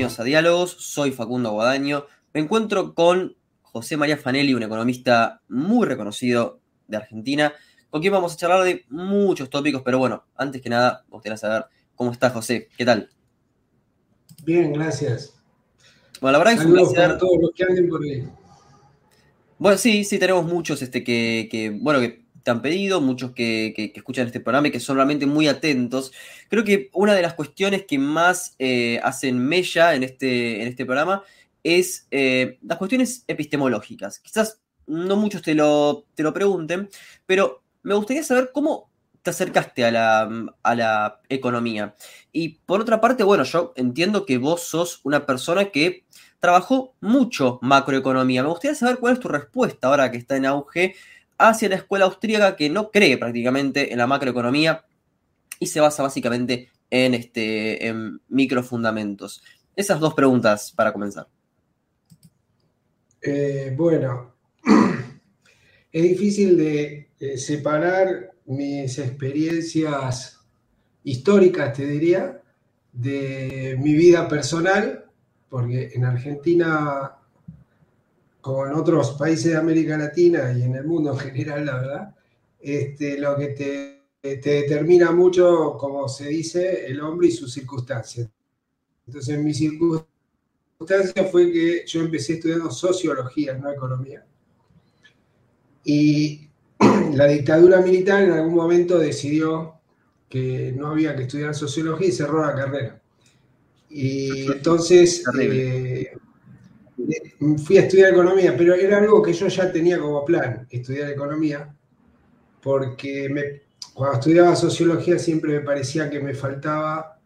bienvenidos a Diálogos. Soy Facundo Guadaño. Me encuentro con José María Fanelli, un economista muy reconocido de Argentina, con quien vamos a charlar de muchos tópicos, pero bueno, antes que nada, me gustaría saber cómo está José. ¿Qué tal? Bien, gracias. Bueno, la verdad es un placer. todos los que anden por ahí. Bueno, sí, sí, tenemos muchos este, que, bueno, que te han pedido, muchos que, escuchan este programa y que son realmente muy atentos. Creo que una de las cuestiones que más eh, hacen mella en este, en este programa es eh, las cuestiones epistemológicas. Quizás no muchos te lo, te lo pregunten, pero me gustaría saber cómo te acercaste a la, a la economía. Y por otra parte, bueno, yo entiendo que vos sos una persona que trabajó mucho macroeconomía. Me gustaría saber cuál es tu respuesta ahora que está en auge hacia la escuela austríaca que no cree prácticamente en la macroeconomía y se basa básicamente en, este, en microfundamentos. Esas dos preguntas para comenzar. Eh, bueno, es difícil de separar mis experiencias históricas, te diría, de mi vida personal, porque en Argentina como en otros países de América Latina y en el mundo en general, la verdad, este, lo que te, determina mucho, como se dice, el hombre y sus circunstancias. Entonces, mi circunstancia fue que yo empecé estudiando sociología, no economía. Y la dictadura militar en algún momento decidió que no había que estudiar sociología y cerró la carrera. Y entonces fui a estudiar economía, pero era algo que yo ya tenía como plan, estudiar economía, porque cuando estudiaba sociología siempre me parecía que me faltaba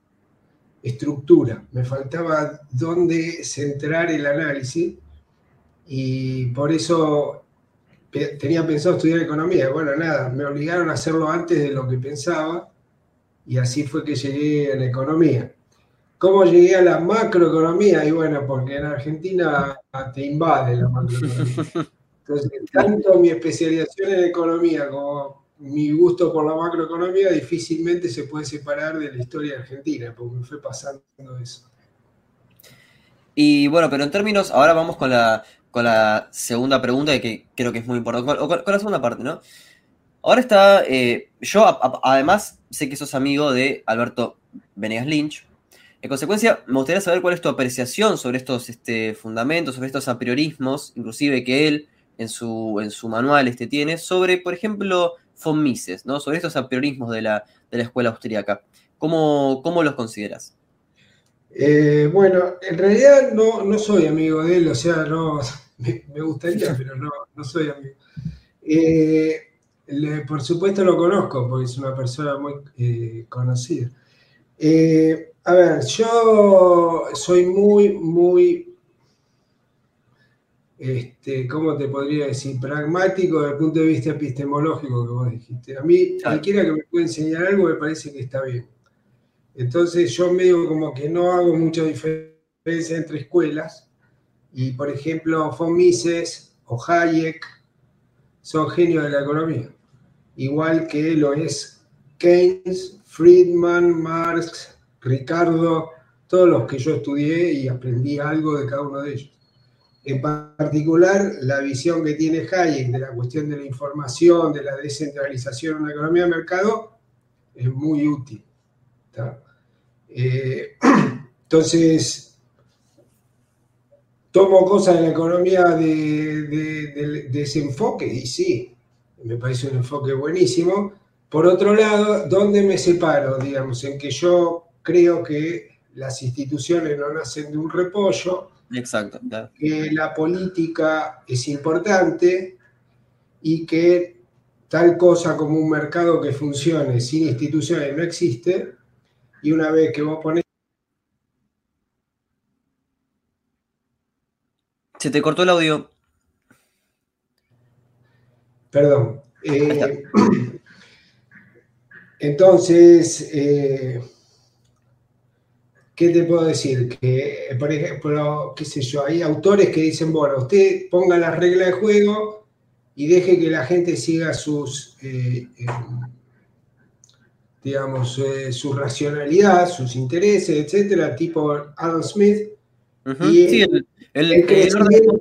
estructura, me faltaba dónde centrar el análisis y por eso tenía pensado estudiar economía. Bueno, nada, me obligaron a hacerlo antes de lo que pensaba y así fue que llegué a la economía. ¿Cómo llegué a la macroeconomía? Y bueno, porque en Argentina te invade la macroeconomía. Entonces, tanto mi especialización en economía como mi gusto por la macroeconomía difícilmente se puede separar de la historia argentina, porque me fue pasando eso. Y bueno, pero en términos, ahora vamos con la, con la segunda pregunta que creo que es muy importante, o con, la segunda parte, ¿no? Ahora está, eh, yo además sé que sos amigo de Alberto Venegas Lynch, en consecuencia, me gustaría saber cuál es tu apreciación sobre estos este, fundamentos, sobre estos apriorismos, inclusive que él en su, en su manual este, tiene, sobre, por ejemplo, von Mises, ¿no? sobre estos apriorismos de la, escuela austríaca. ¿Cómo, cómo los consideras? Eh, bueno, en realidad no, soy amigo de él, o sea, no me, gustaría, pero no, soy amigo. Eh, por supuesto lo conozco, porque es una persona muy eh, conocida. A ver, yo soy muy, muy, este, ¿cómo te podría decir? Pragmático desde el punto de vista epistemológico que vos dijiste. A mí, cualquiera que me pueda enseñar algo me parece que está bien. Entonces yo medio como que no hago mucha diferencia entre escuelas. Y por ejemplo, von Mises o Hayek son genios de la economía. Igual que lo es Keynes, Friedman, Marx, Ricardo, todos los que yo estudié y aprendí algo de cada uno de ellos. En particular, la visión que tiene Hayek de la cuestión de la información, de la descentralización en la economía de mercado, es muy útil. Eh, entonces, tomo cosas de la economía de, de, ese enfoque y sí, me parece un enfoque buenísimo. Por otro lado, ¿dónde me separo? Digamos, en que yo creo que las instituciones no nacen de un repollo. Exacto. Que la política es importante y que tal cosa como un mercado que funcione sin instituciones no existe. Y una vez que vos pones... Se te cortó el audio. Perdón. Eh, entonces, eh, ¿qué te puedo decir? Que, por ejemplo, qué sé yo, hay autores que dicen, bueno, usted ponga las reglas de juego y deje que la gente siga sus, eh, eh, digamos, eh, su racionalidad, sus intereses, etcétera, tipo Adam Smith, sí, el, crecimiento,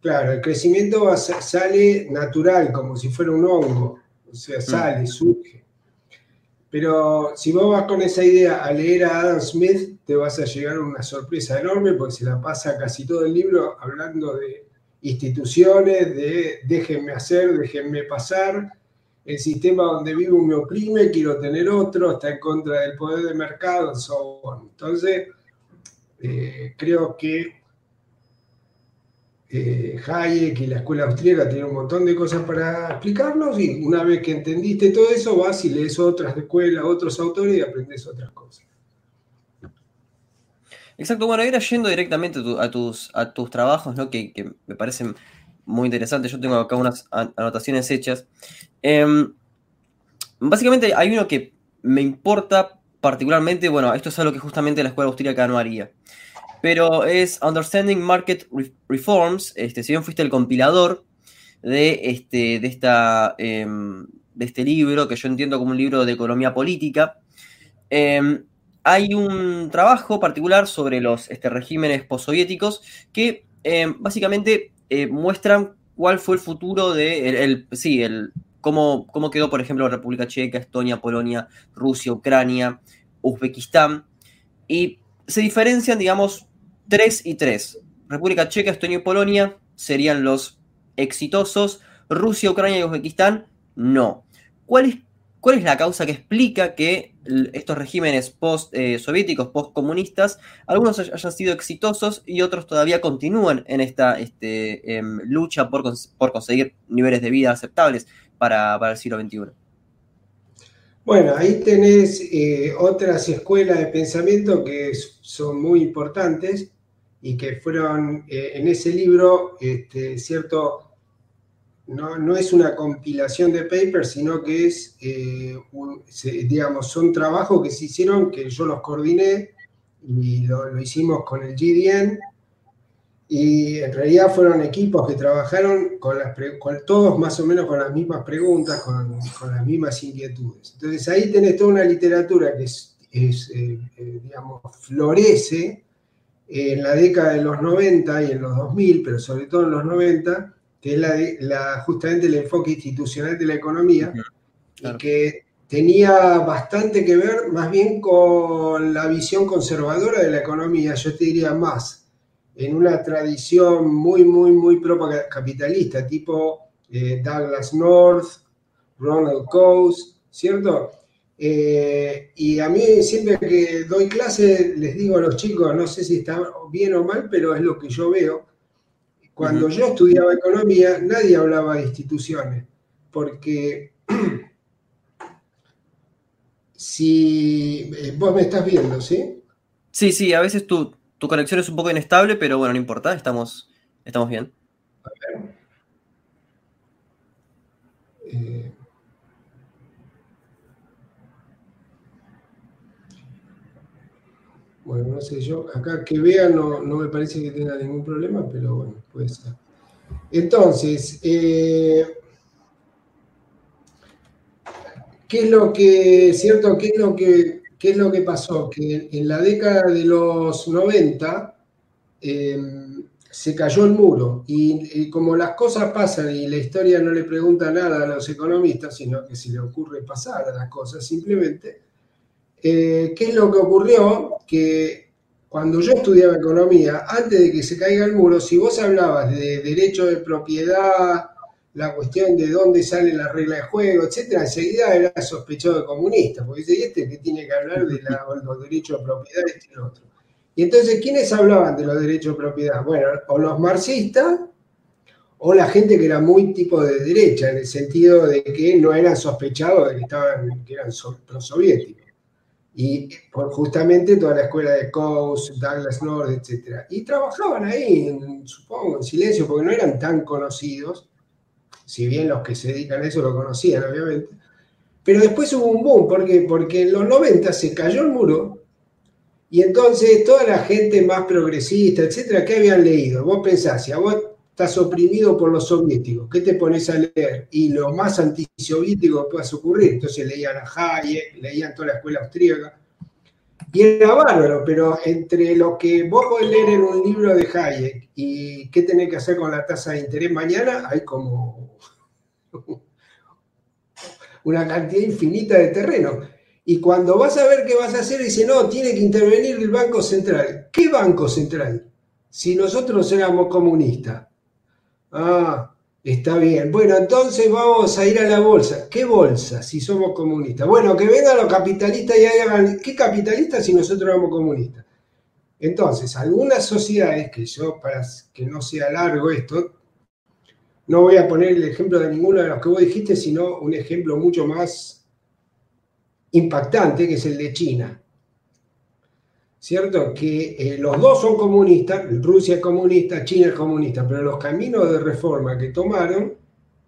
Claro, el crecimiento sale natural, como si fuera un hongo. O sea, mm. sale, surge. Pero si vos vas con esa idea a leer a Adam Smith, te vas a llegar a una sorpresa enorme porque se la pasa casi todo el libro hablando de instituciones, de déjenme hacer, déjenme pasar, el sistema donde vivo me oprime, quiero tener otro, está en contra del poder de mercado, so Entonces, eh, creo que eh, Hayek y la escuela austríaca tienen un montón de cosas para explicarnos y una vez que entendiste todo eso vas y lees otras escuelas, otros autores y aprendes otras cosas. Exacto, bueno, ir yendo directamente a, tus, trabajos, ¿no? que, me parecen muy interesantes. Yo tengo acá unas anotaciones hechas. Em, básicamente hay uno que me importa particularmente, bueno, esto es algo que justamente la escuela austríaca no haría pero es Understanding Market Reforms. Este, si bien fuiste el compilador de, este, de, esta, em, de este libro, que yo entiendo como un libro de economía política, em, hay un trabajo particular sobre los este, regímenes postsoviéticos que em, básicamente eh, muestran cuál fue el futuro de, el, sí, el, cómo, cómo quedó, por ejemplo, República Checa, Estonia, Polonia, Rusia, Ucrania, Uzbekistán. Y se diferencian, digamos, 3 y 3. República Checa, Estonia y Polonia serían los exitosos. Rusia, Ucrania y Uzbekistán, no. ¿Cuál es, la causa que explica que estos regímenes post-soviéticos, post-comunistas, algunos hayan sido exitosos y otros todavía continúan en esta este, em, lucha por, conseguir niveles de vida aceptables para, el siglo XXI? Bueno, ahí tenés eh, otras escuelas de pensamiento que son muy importantes y que fueron eh, en ese libro, este, ¿cierto? No, es una compilación de papers, sino que es, eh, digamos, son trabajos que se hicieron, que yo los coordiné y lo, hicimos con el GDN. Y en realidad fueron equipos que trabajaron con, las, con todos más o menos con las mismas preguntas, con, con, las mismas inquietudes. Entonces ahí tenés toda una literatura que es, eh, digamos, florece en la década de los 90 y en los 2000, pero sobre todo en los 90, que es la, justamente el enfoque institucional de la economía, y que tenía bastante que ver más bien con la visión conservadora de la economía, yo te diría más, en una tradición muy, muy, muy capitalista, tipo eh, Douglas North, Ronald Coase, ¿cierto? Eh, y a mí siempre que doy clase les digo a los chicos, no sé si está bien o mal, pero es lo que yo veo. Cuando yo estudiaba economía, nadie hablaba de instituciones, porque si eh, vos me estás viendo, ¿sí? Sí, sí, a veces tu, tu conexión es un poco inestable, pero bueno, no importa, estamos, estamos bien. A ver. Eh, Bueno, no sé, yo acá que vea no, me parece que tenga ningún problema, pero bueno, puede ser. Entonces, eh, ¿qué es lo que, cierto, qué es lo que, qué es lo que pasó? Que en la década de los 90 em, se cayó el muro y, y, como las cosas pasan y la historia no le pregunta nada a los economistas, sino que se le ocurre pasar a las cosas simplemente, eh, ¿qué es lo que ocurrió? Que cuando yo estudiaba economía, antes de que se caiga el muro, si vos hablabas de derecho de propiedad, la cuestión de dónde sale la regla de juego, etcétera, enseguida era sospechado de comunista, porque dice, este que tiene que hablar de los derechos de propiedad, este y otro. Y entonces, ¿quiénes hablaban de los derechos de propiedad? Bueno, o los marxistas, o la gente que era muy tipo de derecha, en el sentido de que no eran sospechados de que, estaban, que eran prosoviéticos y justamente toda la escuela de Coase, Douglas North, etc. Y trabajaban ahí, supongo, en silencio, porque no eran tan conocidos, si bien los que se dedican a eso lo conocían, obviamente. Pero después hubo un boom, ¿por qué? Porque en los 90 se cayó el muro y entonces toda la gente más progresista, etcétera, ¿qué habían leído? Vos pensás, si a vos estás oprimido por los soviéticos, ¿qué te pones a leer? Y lo más antisoviético que puedas ocurrir. Entonces leían a Hayek, leían toda la escuela austríaca. Y era bárbaro, pero entre lo que vos podés leer en un libro de Hayek y qué tenés que hacer con la tasa de interés mañana, hay como una cantidad infinita de terreno. Y cuando vas a ver qué vas a hacer, dice, no, tiene que intervenir el Banco Central. ¿Qué Banco Central? Si nosotros éramos comunistas. Ah, Está bien. Bueno, entonces vamos a ir a la bolsa. ¿Qué bolsa si somos comunistas? Bueno, que vengan los capitalistas y hagan... ¿Qué capitalistas si nosotros somos comunistas? Entonces, algunas sociedades, que yo, para que no sea largo esto, no voy a poner el ejemplo de ninguno de los que vos dijiste, sino un ejemplo mucho más impactante, que es el de China. ¿Cierto? Que eh, los dos son comunistas, Rusia es comunista, China es comunista, pero los caminos de reforma que tomaron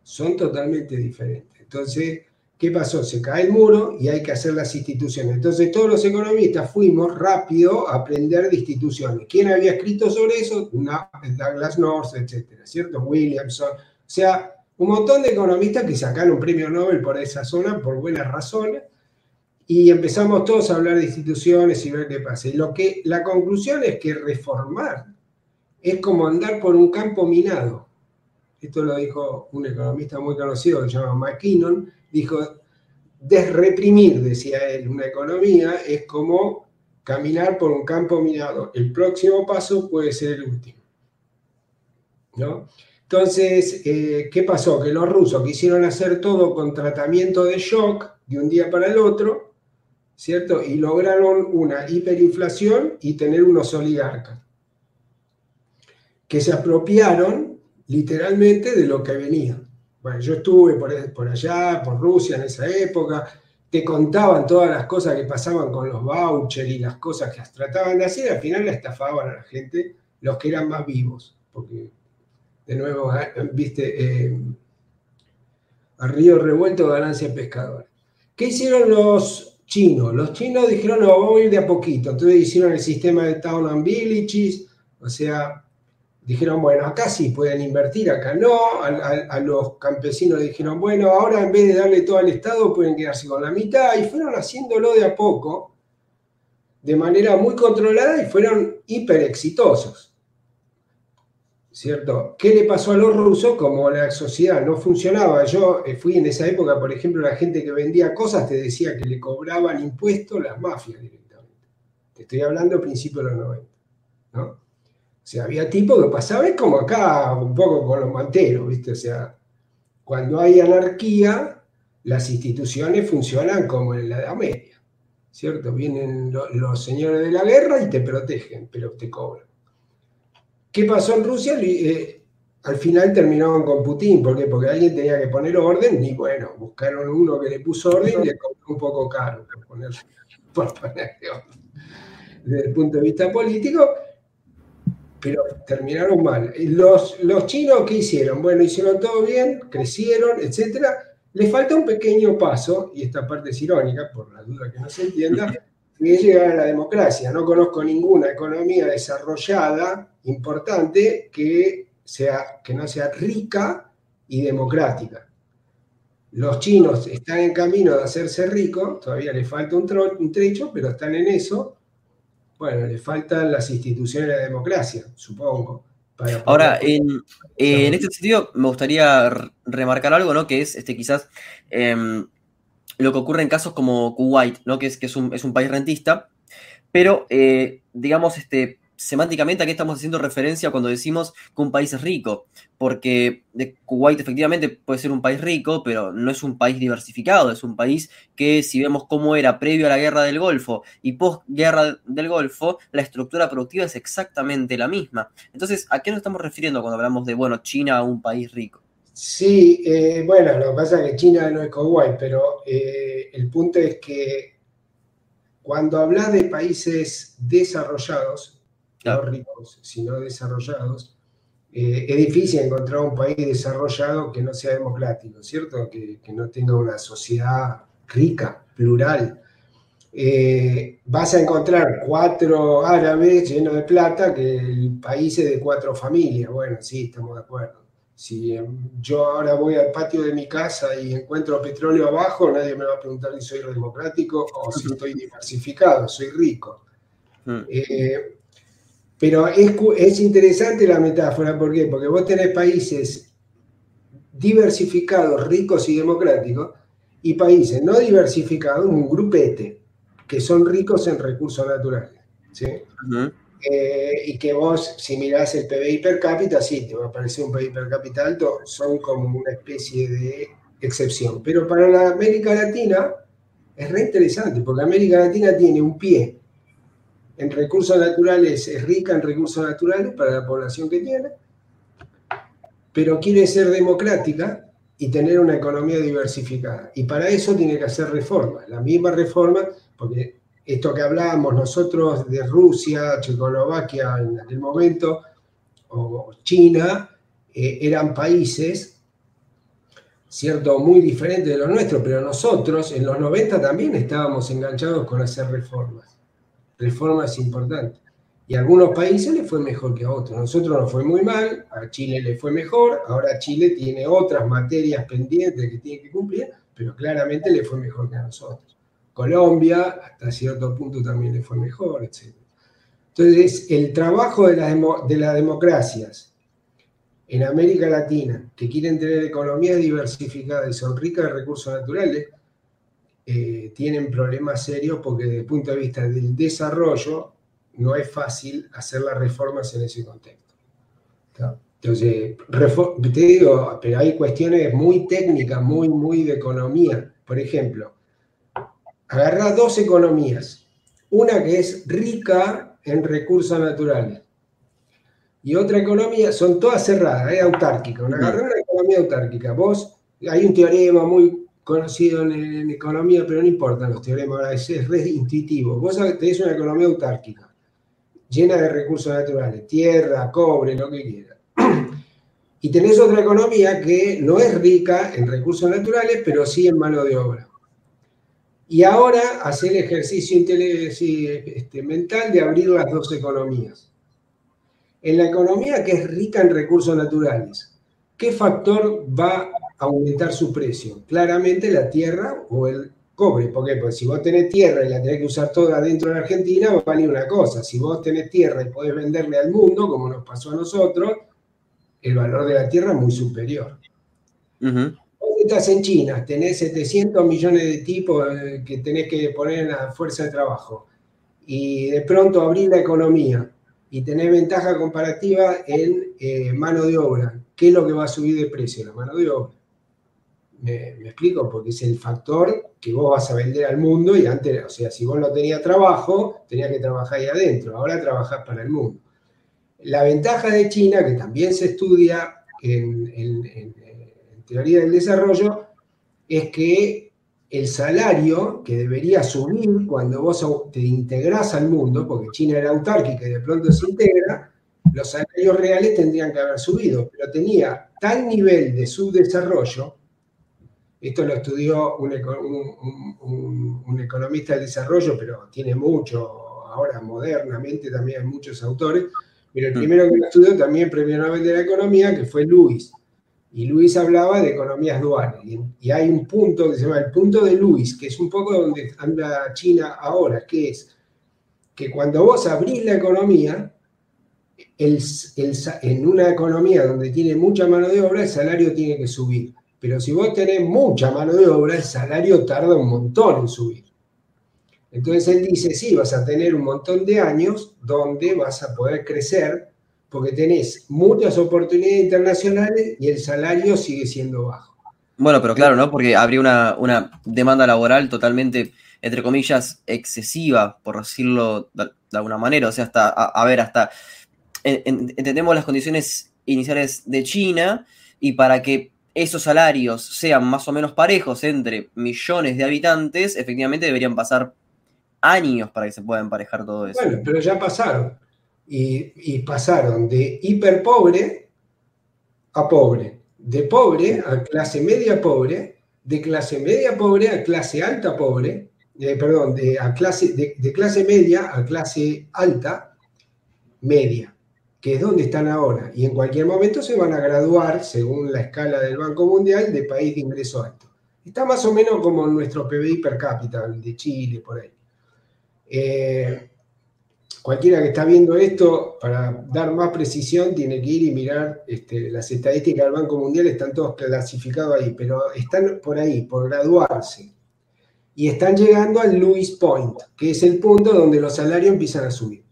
son totalmente diferentes. Entonces, ¿qué pasó? Se cae el muro y hay que hacer las instituciones. Entonces, todos los economistas fuimos rápido a aprender de instituciones. ¿Quién había escrito sobre eso? Douglas North, etcétera, ¿cierto? Williamson. O sea, un montón de economistas que sacaron un premio Nobel por esa zona por buenas razones y empezamos todos a hablar de instituciones y ver qué pasa. Y lo que, la conclusión es que reformar es como andar por un campo minado. Esto lo dijo un economista muy conocido que se llama McKinnon. Dijo, desreprimir, decía él, una economía es como caminar por un campo minado. El próximo paso puede ser el último. ¿No? Entonces, eh, ¿qué pasó? Que los rusos quisieron hacer todo con tratamiento de shock de un día para el otro ¿cierto? Y lograron una hiperinflación y tener unos oligarcas que se apropiaron literalmente de lo que venía. Bueno, yo estuve por, allá, por Rusia en esa época, te contaban todas las cosas que pasaban con los vouchers y las cosas que trataban de hacer, al final la estafaban a la gente, los que eran más vivos, porque de nuevo, ah, viste, eh, río revuelto ganancia pescadores. ¿Qué hicieron los chinos. Los chinos dijeron, no, vamos a ir de a poquito. Entonces hicieron el sistema de Town and Villages, o sea, dijeron, bueno, acá sí pueden invertir, acá no. A, los campesinos dijeron, bueno, ahora en vez de darle todo al Estado, pueden quedarse con la mitad. Y fueron haciéndolo de a poco, de manera muy controlada y fueron hiper exitosos. ¿Cierto? ¿Qué le pasó a los rusos? Como la sociedad no funcionaba, yo eh, fui en esa época, por ejemplo, la gente que vendía cosas te decía que le cobraban impuestos las mafias directamente. Te estoy hablando a principios de los 90, ¿no? O sea, había tipos que pasaban, como acá un poco con los manteros, ¿viste? O sea, cuando hay anarquía, las instituciones funcionan como en la Edad Media, ¿cierto? Vienen los señores de la guerra y te protegen, pero te cobran. ¿Qué pasó en Rusia? Eh, al final terminaron con Putin. ¿Por qué? Porque alguien tenía que poner orden y bueno, buscaron uno que le puso orden y le cobró un poco caro por poner, por ponerle orden. Desde el punto de vista político, pero terminaron mal. Los, los chinos, ¿qué hicieron? Bueno, hicieron todo bien, crecieron, etc. Les falta un pequeño paso, y esta parte es irónica, por la duda que no se entienda, que es llegar a la democracia. No conozco ninguna economía desarrollada importante que, sea, que no sea rica y democrática. Los chinos están en camino de hacerse ricos, todavía les falta un, trecho, pero están en eso. Bueno, les faltan las instituciones de la democracia, supongo. Ahora, en, este sentido, me gustaría remarcar algo, ¿no? Que es este, quizás em, lo que ocurre en casos como Kuwait, ¿no? Que es, que es, un, país rentista, pero, eh, digamos, este, semánticamente aquí estamos haciendo referencia cuando decimos que un país es rico, porque Kuwait efectivamente puede ser un país rico, pero no es un país diversificado, es un país que si vemos cómo era previo a la guerra del Golfo y post guerra del Golfo, la estructura productiva es exactamente la misma. Entonces, ¿a qué nos estamos refiriendo cuando hablamos de, bueno, China, un país rico? Sí, eh, bueno, lo que pasa es que China no es Kuwait, pero eh, el punto es que cuando hablas de países desarrollados, no ricos, sino desarrollados, eh, es difícil encontrar un país desarrollado que no sea democrático, ¿cierto? Que, no tenga una sociedad rica, plural. Eh, vas a encontrar cuatro árabes llenos de plata que el país es de cuatro familias. Bueno, sí, estamos de acuerdo. Si yo ahora voy al patio de mi casa y encuentro petróleo abajo, nadie me va a preguntar si soy democrático o si estoy diversificado, soy rico. Mm. Eh, pero es, es, interesante la metáfora, ¿por qué? Porque vos tenés países diversificados, ricos y democráticos, y países no diversificados, un grupete, que son ricos en recursos naturales. ¿sí? Eh, y que vos, si mirás el PBI per cápita, sí, te va a parecer un PBI per cápita alto, son como una especie de excepción. Pero para la América Latina es re interesante, porque América Latina tiene un pie en recursos naturales, es rica en recursos naturales para la población que tiene, pero quiere ser democrática y tener una economía diversificada. Y para eso tiene que hacer reformas, la misma reforma, porque esto que hablábamos nosotros de Rusia, Checoslovaquia en aquel momento, o China, eh, eran países, cierto, muy diferentes de los nuestros, pero nosotros en los 90 también estábamos enganchados con hacer reformas, reformas importantes. Y a algunos países le fue mejor que a otros. A nosotros nos fue muy mal, a Chile le fue mejor, ahora Chile tiene otras materias pendientes que tiene que cumplir, pero claramente le fue mejor que a nosotros. Colombia, hasta cierto punto también le fue mejor, etc. Entonces, el trabajo de, las democracias en América Latina, que quieren tener economías diversificadas y son ricas de recursos naturales, eh, tienen problemas serios porque desde el punto de vista del desarrollo no es fácil hacer las reformas en ese contexto. Entonces, te digo, pero hay cuestiones muy técnicas, muy, muy de economía. Por ejemplo, agarrá dos economías. Una que es rica en recursos naturales y otra economía, son todas cerradas, es autárquica. Una, agarrá una economía autárquica. Vos, hay un teorema muy conocido en, economía, pero no importa los teoremas, es, es intuitivo. Vos tenés una economía autárquica, llena de recursos naturales, tierra, cobre, lo que quieras. Y tenés otra economía que no es rica en recursos naturales, pero sí en mano de obra. Y ahora hacer el ejercicio este, mental de abrir las dos economías. En la economía que es rica en recursos naturales, ¿qué factor va a aumentar su precio? Claramente la tierra o el cobre. ¿Por qué? Porque si vos tenés tierra y la tenés que usar toda dentro de Argentina, va a valer una cosa. Si vos tenés tierra y podés venderle al mundo, como nos pasó a nosotros, el valor de la tierra es muy superior en China, tenés 700 millones de tipos eh, que tenés que poner en la fuerza de trabajo y de pronto abrir la economía y tener ventaja comparativa en eh, mano de obra, ¿qué es lo que va a subir de precio? La mano de obra. ¿Me, explico? Porque es el factor que vos vas a vender al mundo y antes, o sea, si vos no tenías trabajo, tenías que trabajar ahí adentro, ahora trabajás para el mundo. La ventaja de China, que también se estudia en teoría del desarrollo es que el salario que debería subir cuando vos te integras al mundo, porque China era autárquica y de pronto se integra, los salarios reales tendrían que haber subido, pero tenía tal nivel de subdesarrollo, esto lo estudió un, economista del desarrollo, pero tiene mucho, ahora modernamente también hay muchos autores, pero el mm. primero que lo estudió también premio Nobel de la Economía, que fue Luis, y Luis hablaba de economías duales. Y, hay un punto que se llama el punto de Luis, que es un poco donde anda China ahora, que es que cuando vos abrís la economía, en una economía donde tiene mucha mano de obra, el salario tiene que subir. Pero si vos tenés mucha mano de obra, el salario tarda un montón en subir. Entonces él dice, sí, vas a tener un montón de años donde vas a poder crecer porque tenés muchas oportunidades internacionales y el salario sigue siendo bajo. Bueno, pero claro, ¿no? Porque habría una, demanda laboral totalmente, entre comillas, excesiva, por decirlo de, alguna manera. O sea, hasta, a, ver, hasta entendemos las condiciones iniciales de China y para que esos salarios sean más o menos parejos entre millones de habitantes, efectivamente deberían pasar años para que se pueda emparejar todo eso. Bueno, pero ya pasaron y, pasaron de hiper pobre a pobre, de pobre a clase media pobre, de clase media pobre a clase alta pobre, perdón, de, a clase, de, clase media a clase alta media. que es donde están ahora, y en cualquier momento se van a graduar, según la escala del Banco Mundial, de país de ingreso alto. Está más o menos como nuestro PBI per cápita, de Chile, por ahí. Eh, cualquiera que está viendo esto, para dar más precisión, tiene que ir y mirar este, las estadísticas del Banco Mundial, están todos clasificados ahí, pero están por ahí, por graduarse. Y están llegando al Lewis Point, que es el punto donde los salarios empiezan a subir.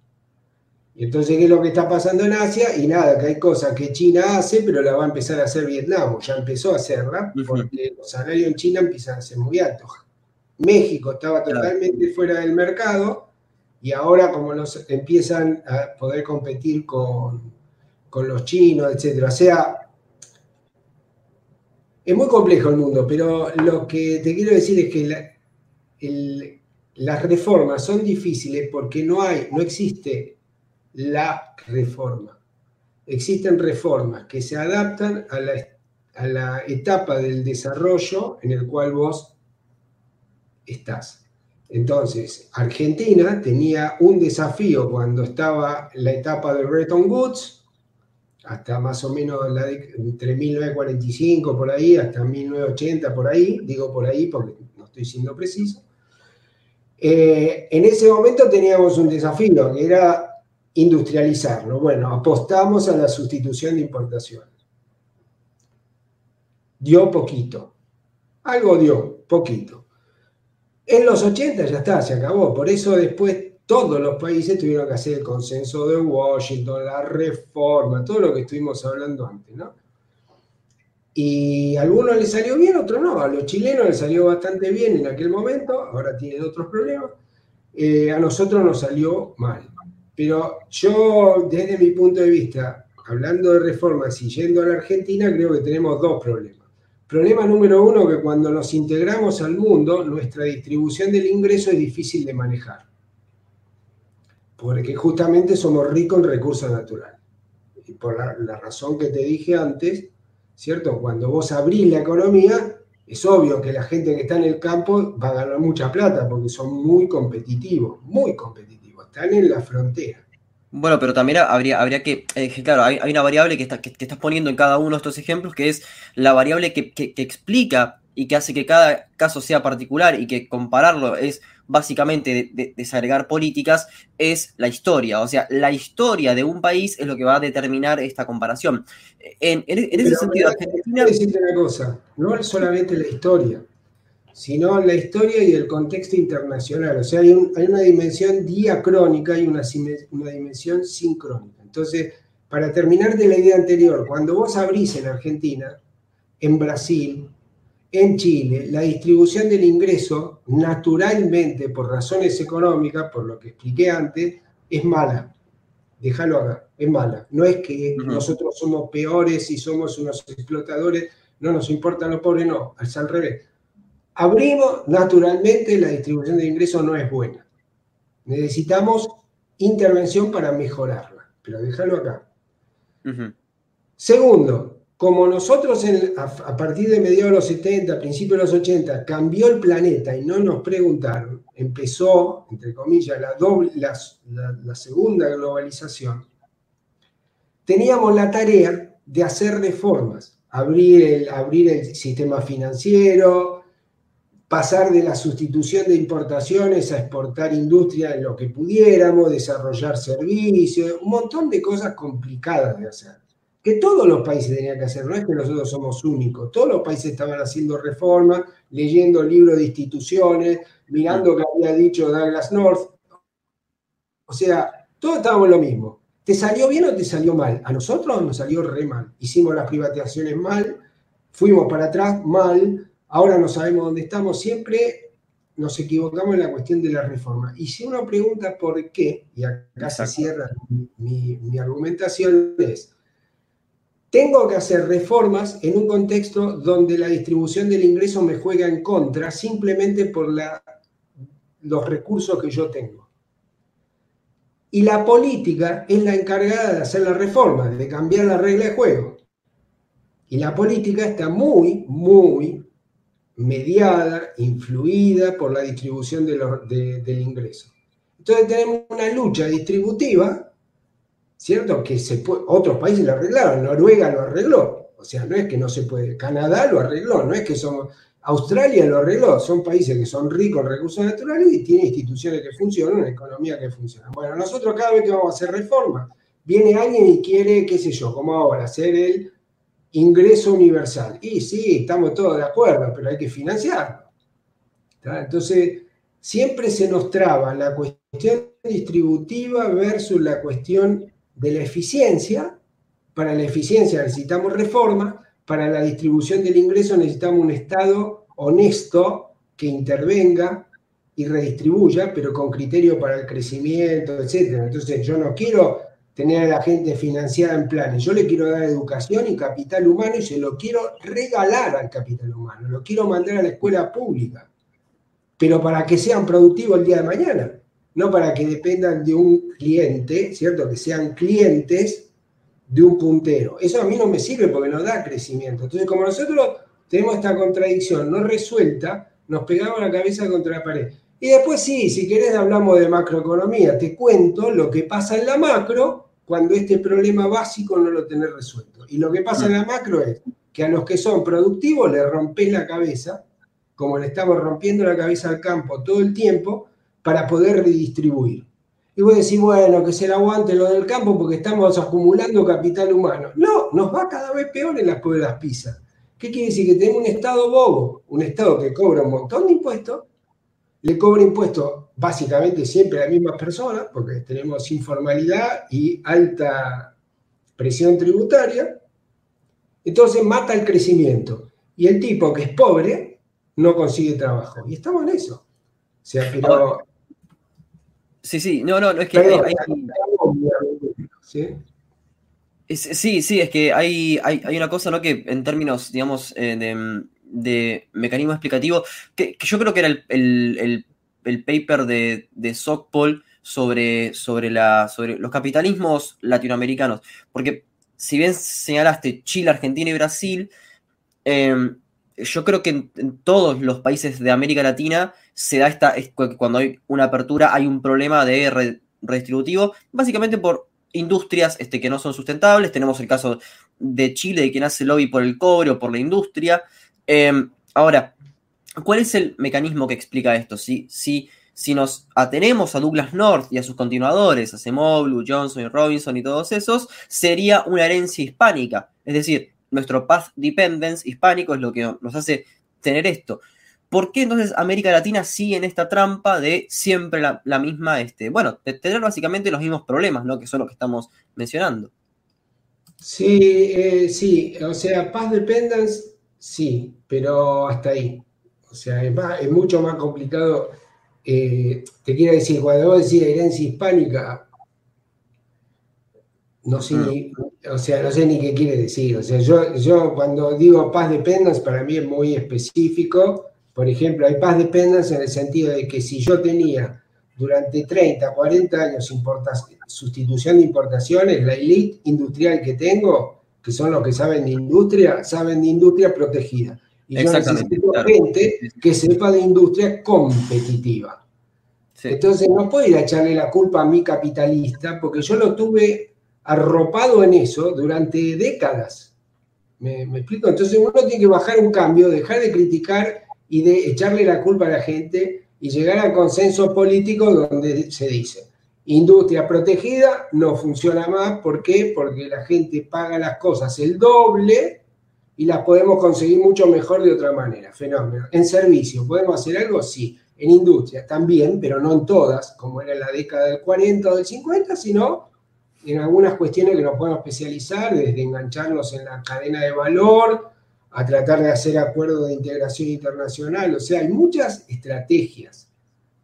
Y entonces, ¿qué es lo que está pasando en Asia? Y nada, que hay cosas que China hace, pero la va a empezar a hacer Vietnam, ya empezó a hacerla, porque los salarios en China empiezan a ser muy altos. México estaba totalmente fuera del mercado y ahora como los empiezan a poder competir con, los chinos, etc. O sea, es muy complejo el mundo, pero lo que te quiero decir es que las reformas son difíciles porque no hay, no existe la reforma. Existen reformas que se adaptan a la, etapa del desarrollo en el cual vos estás. Entonces, Argentina tenía un desafío cuando estaba la etapa de Bretton Woods, hasta más o menos entre 1945 por ahí, hasta 1980 por ahí, digo por ahí porque no estoy siendo preciso. Eh, en ese momento teníamos un desafío que era industrializarlo. Bueno, apostamos a la sustitución de importaciones. Dio poquito. Algo dio, poquito. En los 80 ya está, se acabó. Por eso después todos los países tuvieron que hacer el consenso de Washington, la reforma, todo lo que estuvimos hablando antes, ¿no? Y a algunos les salió bien, a otros no. A los chilenos les salió bastante bien en aquel momento, ahora tienen otros problemas. Eh, a nosotros nos salió mal. Pero yo, desde mi punto de vista, hablando de reformas y yendo a la Argentina, creo que tenemos dos problemas. Problema número uno, que cuando nos integramos al mundo, nuestra distribución del ingreso es difícil de manejar. Porque justamente somos ricos en recursos naturales. Y por la, la razón que te dije antes, ¿cierto? Cuando vos abrís la economía, es obvio que la gente que está en el campo va a ganar mucha plata porque son muy competitivos, muy competitivos están en la frontera. Bueno, pero también habría, habría que, eh, claro, hay, una variable que, está, que, estás poniendo en cada uno de estos ejemplos, que es la variable que, explica y que hace que cada caso sea particular y que compararlo es básicamente desagregar políticas, es la historia. O sea, la historia de un país es lo que va a determinar esta comparación. En, ese sentido, Argentina... decirte una cosa, no es solamente la historia sino la historia y el contexto internacional. O sea, hay, una dimensión diacrónica y una, una dimensión sincrónica. Entonces, para terminar de la idea anterior, cuando vos abrís en Argentina, en Brasil, en Chile, la distribución del ingreso, naturalmente, por razones económicas, por lo que expliqué antes, es mala. Déjalo acá, es mala. No es que nosotros somos peores y somos unos explotadores, no nos importan los pobres, no, es al revés abrimos, naturalmente la distribución de ingresos no es buena. Necesitamos intervención para mejorarla, pero déjalo acá. Segundo, como nosotros a, partir de mediados de los 70, principios de los 80, cambió el planeta y no nos preguntaron, empezó, entre comillas, la, doble, la, segunda globalización, teníamos la tarea de hacer reformas, abrir el, abrir el sistema financiero, pasar de la sustitución de importaciones a exportar industria en lo que pudiéramos, desarrollar servicios, un montón de cosas complicadas de hacer, que todos los países tenían que hacer, no es que nosotros somos únicos, todos los países estaban haciendo reformas, leyendo libros de instituciones, mirando que había dicho Douglas North, o sea, todos estábamos lo mismo. ¿Te salió bien o te salió mal? A nosotros nos salió re mal. Hicimos las privatizaciones mal, fuimos para atrás mal, ahora no sabemos dónde estamos, siempre nos equivocamos en la cuestión de la reforma. Y si uno pregunta por qué, y acá se cierra mi, argumentación, es, tengo que hacer reformas en un contexto donde la distribución del ingreso me juega en contra simplemente por los recursos que yo tengo. Y la política es la encargada de hacer la reforma, de cambiar la regla de juego. Y la política está muy, muy mediada, influida por la distribución del ingreso. Entonces tenemos una lucha distributiva ¿cierto? Que otros países lo arreglaron, Noruega lo arregló, o sea, no es que no se puede, Canadá lo arregló, no es que somos, Australia lo arregló, son países que son ricos en recursos naturales y tienen instituciones que funcionan, una economía que funciona. Bueno, nosotros cada vez que vamos a hacer reforma, viene alguien y quiere, qué sé yo, como ahora, hacer el ingreso universal. Y sí, estamos todos de acuerdo, pero hay que financiarlo. Entonces, siempre se nos traba la cuestión distributiva versus la cuestión de la eficiencia. Para la eficiencia necesitamos reforma, para la distribución del ingreso necesitamos un Estado honesto que intervenga y redistribuya, pero con criterio para el crecimiento, etc. Entonces yo no quiero tener a la gente financiada en planes, yo le quiero dar educación y capital humano y se lo quiero regalar al capital humano, lo quiero mandar a la escuela pública, pero para que sean productivos el día de mañana no para que dependan de un cliente, ¿cierto? Que sean clientes de un puntero. Eso a mí no me sirve porque no da crecimiento. Entonces, como nosotros tenemos esta contradicción no resuelta, nos pegamos la cabeza contra la pared. Y después sí, si querés hablamos de macroeconomía, te cuento lo que pasa en la macro cuando este problema básico no lo tenés resuelto. Y lo que pasa en la macro es que a los que son productivos le rompés la cabeza, como le estamos rompiendo la cabeza al campo todo el tiempo, para poder redistribuir. Y vos decís, bueno, que se le aguante lo del campo porque estamos acumulando capital humano. No, nos va cada vez peor en las las pizzas. ¿Qué quiere decir? Que tenemos un Estado bobo, un Estado que cobra un montón de impuestos, le cobra impuestos básicamente siempre a las mismas personas, porque tenemos informalidad y alta presión tributaria, entonces mata el crecimiento. Y el tipo que es pobre no consigue trabajo. Y estamos en eso. O sea, pero Sí, sí, no, no, no es que hay, ¿Sí? sí, es que hay, hay, una cosa, ¿no? Que en términos, digamos, eh, de, mecanismo explicativo, que, yo creo que era el, paper de, de sobre, sobre, la, sobre los capitalismos latinoamericanos, porque si bien señalaste Chile, Argentina y Brasil, eh, yo creo que en, todos los países de América Latina se da esta, cuando hay una apertura hay un problema de redistributivo, básicamente por industrias este, que no son sustentables. Tenemos el caso de Chile, de quien hace lobby por el cobre o por la industria. Em, ahora, ¿cuál es el mecanismo que explica esto? Si, si, si nos atenemos a Douglas North y a sus continuadores, a Semoglu, Johnson y Robinson y todos esos, sería una herencia hispánica. Es decir, nuestro path dependence hispánico es lo que nos hace tener esto. ¿Por qué entonces América Latina sigue en esta trampa de siempre la, misma, este, bueno, de tener básicamente los mismos problemas, ¿no? Que son los que estamos mencionando. Sí, eh, sí, o sea, Path Dependence, sí, pero hasta ahí. O sea, es, mucho más complicado. Eh, te quiero decir, cuando vos decís herencia hispánica, no sé, ni, o sea, no sé ni qué quiere decir. O sea, yo, yo cuando digo paz dependence, para mí es muy específico. Por ejemplo, hay paz dependence en el sentido de que si yo tenía durante 30, 40 años sustitución de importaciones, la elite industrial que tengo, que son los que saben de industria, saben de industria protegida. Y yo necesito gente que sepa de industria competitiva. Entonces no puedo ir a echarle la culpa a mi capitalista, porque yo lo tuve arropado en eso durante décadas. ¿Me, explico? Entonces uno tiene que bajar un cambio, dejar de criticar y de echarle la culpa a la gente y llegar al consenso político donde se dice, industria protegida no funciona más, ¿por qué? Porque la gente paga las cosas el doble y las podemos conseguir mucho mejor de otra manera. Fenómeno. En servicio, ¿podemos hacer algo? Sí. En industria también, pero no en todas, como era en la década del 40 o del 50, sino en algunas cuestiones que nos podemos especializar, desde engancharnos en la cadena de valor, a tratar de hacer acuerdos de integración internacional. O sea, hay muchas estrategias,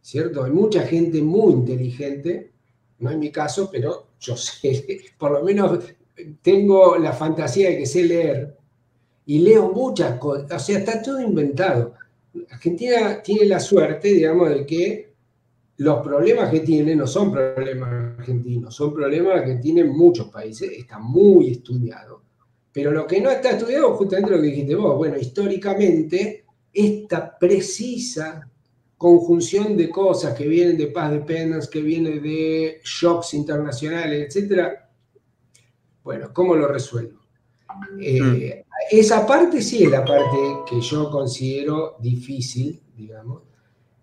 ¿cierto? Hay mucha gente muy inteligente, no en mi caso, pero yo sé, por lo menos tengo la fantasía de que sé leer y leo muchas cosas, o sea, está todo inventado. Argentina tiene la suerte, digamos, de que los problemas que tiene no son problemas argentinos, son problemas que tienen muchos países, está muy estudiado. Pero lo que no está estudiado es justamente lo que dijiste vos. Bueno, históricamente, esta precisa conjunción de cosas que vienen de paz dependence, que viene de shocks internacionales, etcétera, Bueno, ¿cómo lo resuelvo? Eh, mm. Esa parte sí es la parte que yo considero difícil, digamos,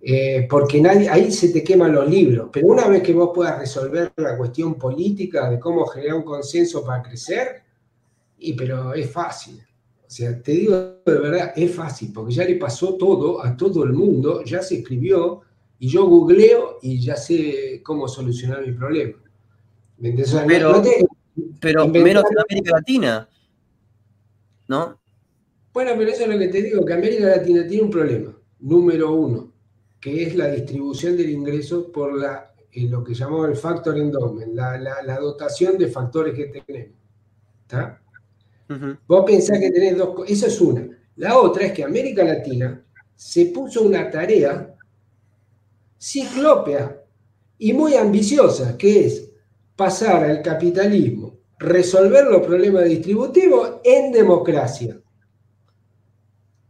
eh, porque nadie, ahí se te queman los libros, pero una vez que vos puedas resolver la cuestión política de cómo generar un consenso para crecer, y pero es fácil. O sea, te digo de verdad, es fácil, porque ya le pasó todo a todo el mundo, ya se escribió, y yo googleo y ya sé cómo solucionar mi problema. pero, pero menos en América Latina, ¿no? Bueno, pero eso es lo que te digo, que América Latina tiene un problema, número uno, que es la distribución del ingreso por la, lo que llamamos el factor endowment, la, la, dotación de factores que tenemos. ¿Está? Vos pensás que tenés dos cosas, eso es una. La otra es que América Latina se puso una tarea ciclópea y muy ambiciosa, que es pasar al capitalismo, resolver los problemas distributivos en democracia.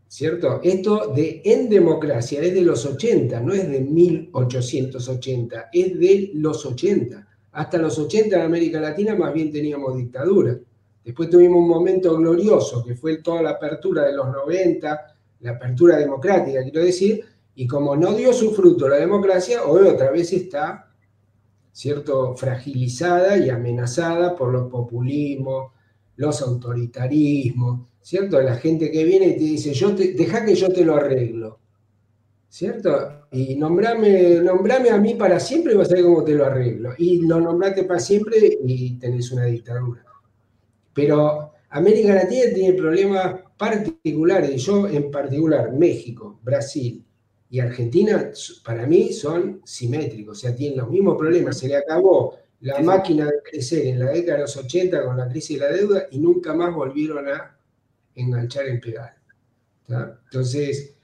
¿Cierto? Esto de en democracia es de los 80, no es de 1880, es de los 80. Hasta los 80 en América Latina más bien teníamos dictadura. Después tuvimos un momento glorioso, que fue toda la apertura de los 90, la apertura democrática, quiero decir, y como no dio su fruto la democracia, hoy otra vez está, ¿cierto?, fragilizada y amenazada por los populismos, los autoritarismos, ¿cierto? La gente que viene y te dice, yo te, deja que yo te lo arreglo, ¿cierto? Y nombrame, nombrame a mí para siempre y vas a ver cómo te lo arreglo. Y lo nombrate para siempre y tenés una dictadura. Pero América Latina tiene problemas particulares, yo en particular, México, Brasil y Argentina, para mí son simétricos, o sea, tienen los mismos problemas. Se le acabó la máquina de crecer en la década de los 80 con la crisis de la deuda y nunca más volvieron a enganchar el pedal. Entonces,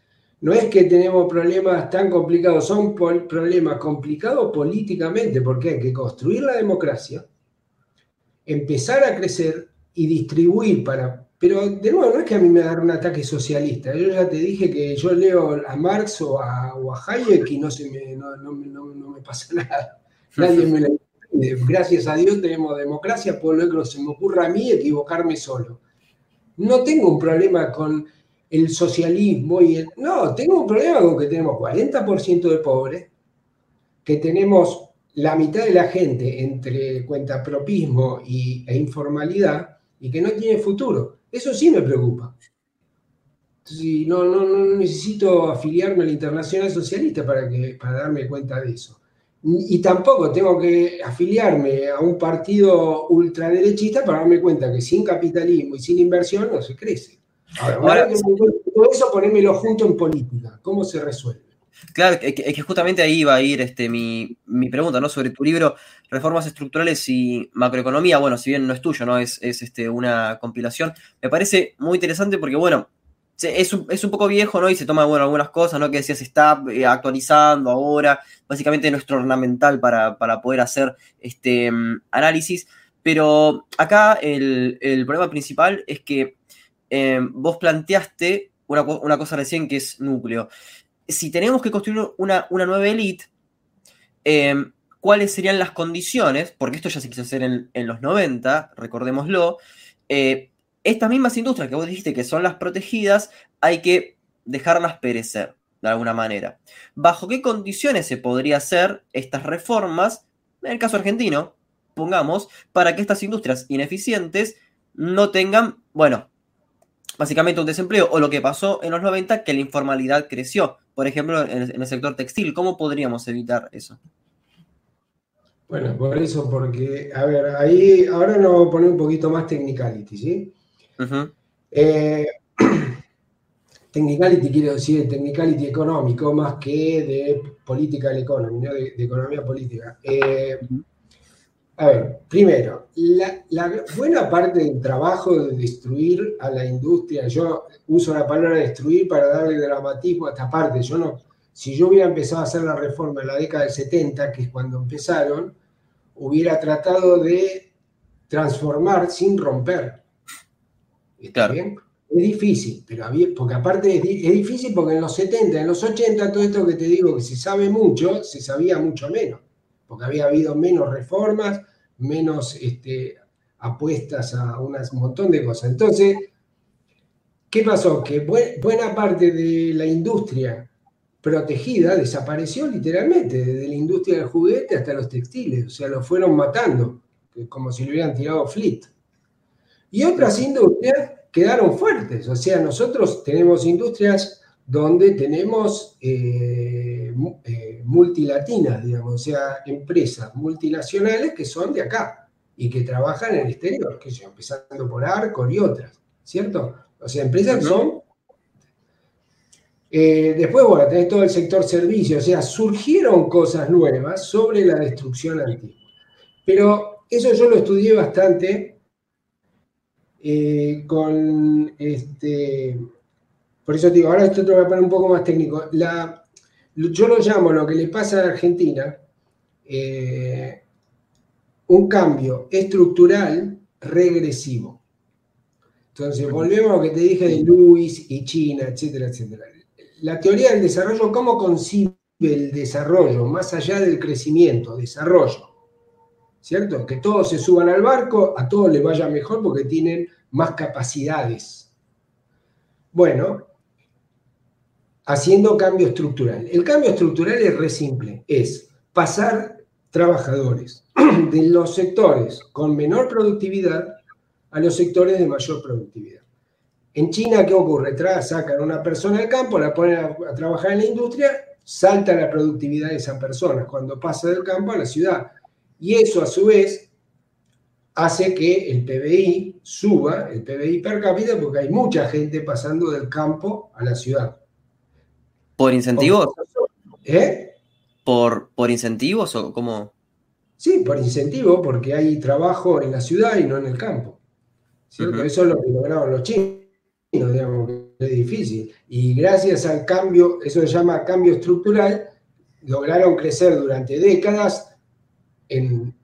no es que tenemos problemas tan complicados, son problemas complicados políticamente, porque hay que construir la democracia, empezar a crecer y distribuir para... Pero de nuevo, no es que a mí me haga un ataque socialista. Yo ya te dije que yo leo a Marx o a, Hayek y no, se me, no, me pasa nada. Nadie me lo Gracias a Dios tenemos democracia, por lo que se me ocurra a mí equivocarme solo. No tengo un problema con el socialismo y el... No, tengo un problema con que tenemos 40% de pobres, que tenemos la mitad de la gente entre cuentapropismo y, e informalidad y que no tiene futuro. Eso sí me preocupa. no, no, no necesito afiliarme a la Internacional Socialista para, que, para darme cuenta de eso. Y tampoco tengo que afiliarme a un partido ultraderechista para darme cuenta que sin capitalismo y sin inversión no se crece. Ahora, todo eso ponérmelo junto en política. ¿Cómo se resuelve? Claro, es que, justamente ahí va a ir este, mi, pregunta, ¿no? Sobre tu libro Reformas Estructurales y Macroeconomía. Bueno, si bien no es tuyo, ¿no? Es, es este, una compilación. Me parece muy interesante porque, bueno, es un, es un, poco viejo, ¿no? Y se toma, bueno, algunas cosas, ¿no? Que decía, se está eh, actualizando ahora, básicamente nuestro ornamental para, poder hacer este mm, análisis. Pero acá el, problema principal es que em, vos planteaste una, cosa recién que es núcleo. Si tenemos que construir una, nueva élite, em, ¿cuáles serían las condiciones? Porque esto ya se quiso hacer en, en los 90, recordémoslo. Eh, estas mismas industrias que vos dijiste que son las protegidas, hay que dejarlas perecer de alguna manera. ¿Bajo qué condiciones se podría hacer estas reformas, en el caso argentino, pongamos, para que estas industrias ineficientes no tengan, bueno, básicamente un desempleo o lo que pasó en los 90, que la informalidad creció, por ejemplo, en el, sector textil. ¿Cómo podríamos evitar eso? Bueno, por eso, porque, a ver, ahí ahora nos vamos a poner un poquito más technicality, ¿sí? Eh, technicality quiero decir technicality económico más que de political economy, ¿no? de, economía política. Eh, a ver, primero, la, buena parte del trabajo de destruir a la industria, yo uso la palabra destruir para darle dramatismo a esta parte, yo no, si yo hubiera empezado a hacer la reforma en la década del 70, que es cuando empezaron, hubiera tratado de transformar sin romper. ¿Está bien? Es difícil, pero porque aparte es, difícil porque en los 70, en los 80, todo esto que te digo que se sabe mucho, se sabía mucho menos, porque había habido menos reformas, menos este, apuestas a un montón de cosas. Entonces, ¿qué pasó? Que buena parte de la industria protegida desapareció literalmente, desde la industria del juguete hasta los textiles, o sea, lo fueron matando, como si lo hubieran tirado flit. Y otras industrias quedaron fuertes, o sea, nosotros tenemos industrias donde tenemos eh, eh, multilatinas, digamos, o sea, empresas multinacionales que son de acá y que trabajan en el exterior, que yo, empezando por Arcor y otras, ¿cierto? O sea, empresas que son... Eh, después, bueno, tenés todo el sector servicio, o sea, surgieron cosas nuevas sobre la destrucción antigua. Pero eso yo lo estudié bastante con este por eso digo, ahora esto te voy a poner un poco más técnico. yo lo llamo lo que le pasa a Argentina, eh, un cambio estructural regresivo. Entonces, volvemos a lo que te dije de Luis y China, etcétera, etcétera. La teoría del desarrollo, ¿cómo concibe el desarrollo más allá del crecimiento? Desarrollo. ¿Cierto? Que todos se suban al barco, a todos les vaya mejor porque tienen más capacidades. Bueno, haciendo cambio estructural. El cambio estructural es re simple, es pasar trabajadores de los sectores con menor productividad a los sectores de mayor productividad. En China, ¿qué ocurre? sacan a una persona al campo, la ponen a, trabajar en la industria, salta la productividad de esa persona cuando pasa del campo a la ciudad. Y eso a su vez hace que el PBI suba, el PBI per cápita, porque hay mucha gente pasando del campo a la ciudad. ¿Por incentivos? ¿Eh? ¿Por, ¿Por incentivos o cómo? Sí, por incentivo, porque hay trabajo en la ciudad y no en el campo. ¿cierto? Eso es lo que lograron los chinos, digamos, es difícil. Y gracias al cambio, eso se llama cambio estructural, lograron crecer durante décadas en,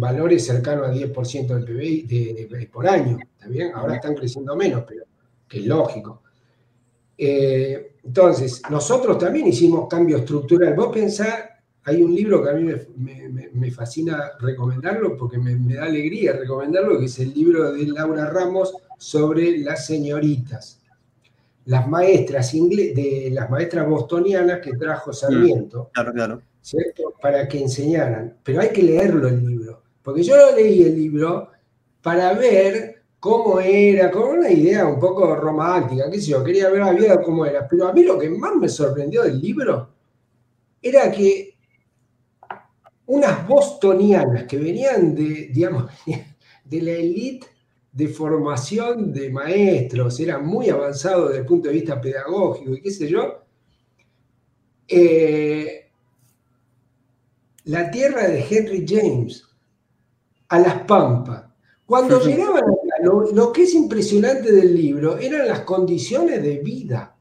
valores cercanos a 10% del PBI por año. Ahora están creciendo menos, pero que es lógico. Eh, entonces, nosotros también hicimos cambio estructural. Vos pensás, hay un libro que a mí me, fascina recomendarlo porque me, da alegría recomendarlo, que es el libro de Laura Ramos sobre las señoritas. Las maestras de las maestras bostonianas que trajo Sarmiento. Mm, claro, claro. ¿cierto? Para que enseñaran. Pero hay que leerlo el libro. Porque yo lo leí el libro para ver cómo era, con una idea un poco romántica, qué sé yo, quería ver la vida cómo era. Pero a mí lo que más me sorprendió del libro era que unas bostonianas que venían de, digamos, de la élite de formación de maestros, eran muy avanzados desde el punto de vista pedagógico y qué sé yo, eh, la tierra de Henry James, a las Pampas, cuando llegaban lo, que es impresionante del libro eran las condiciones de vida.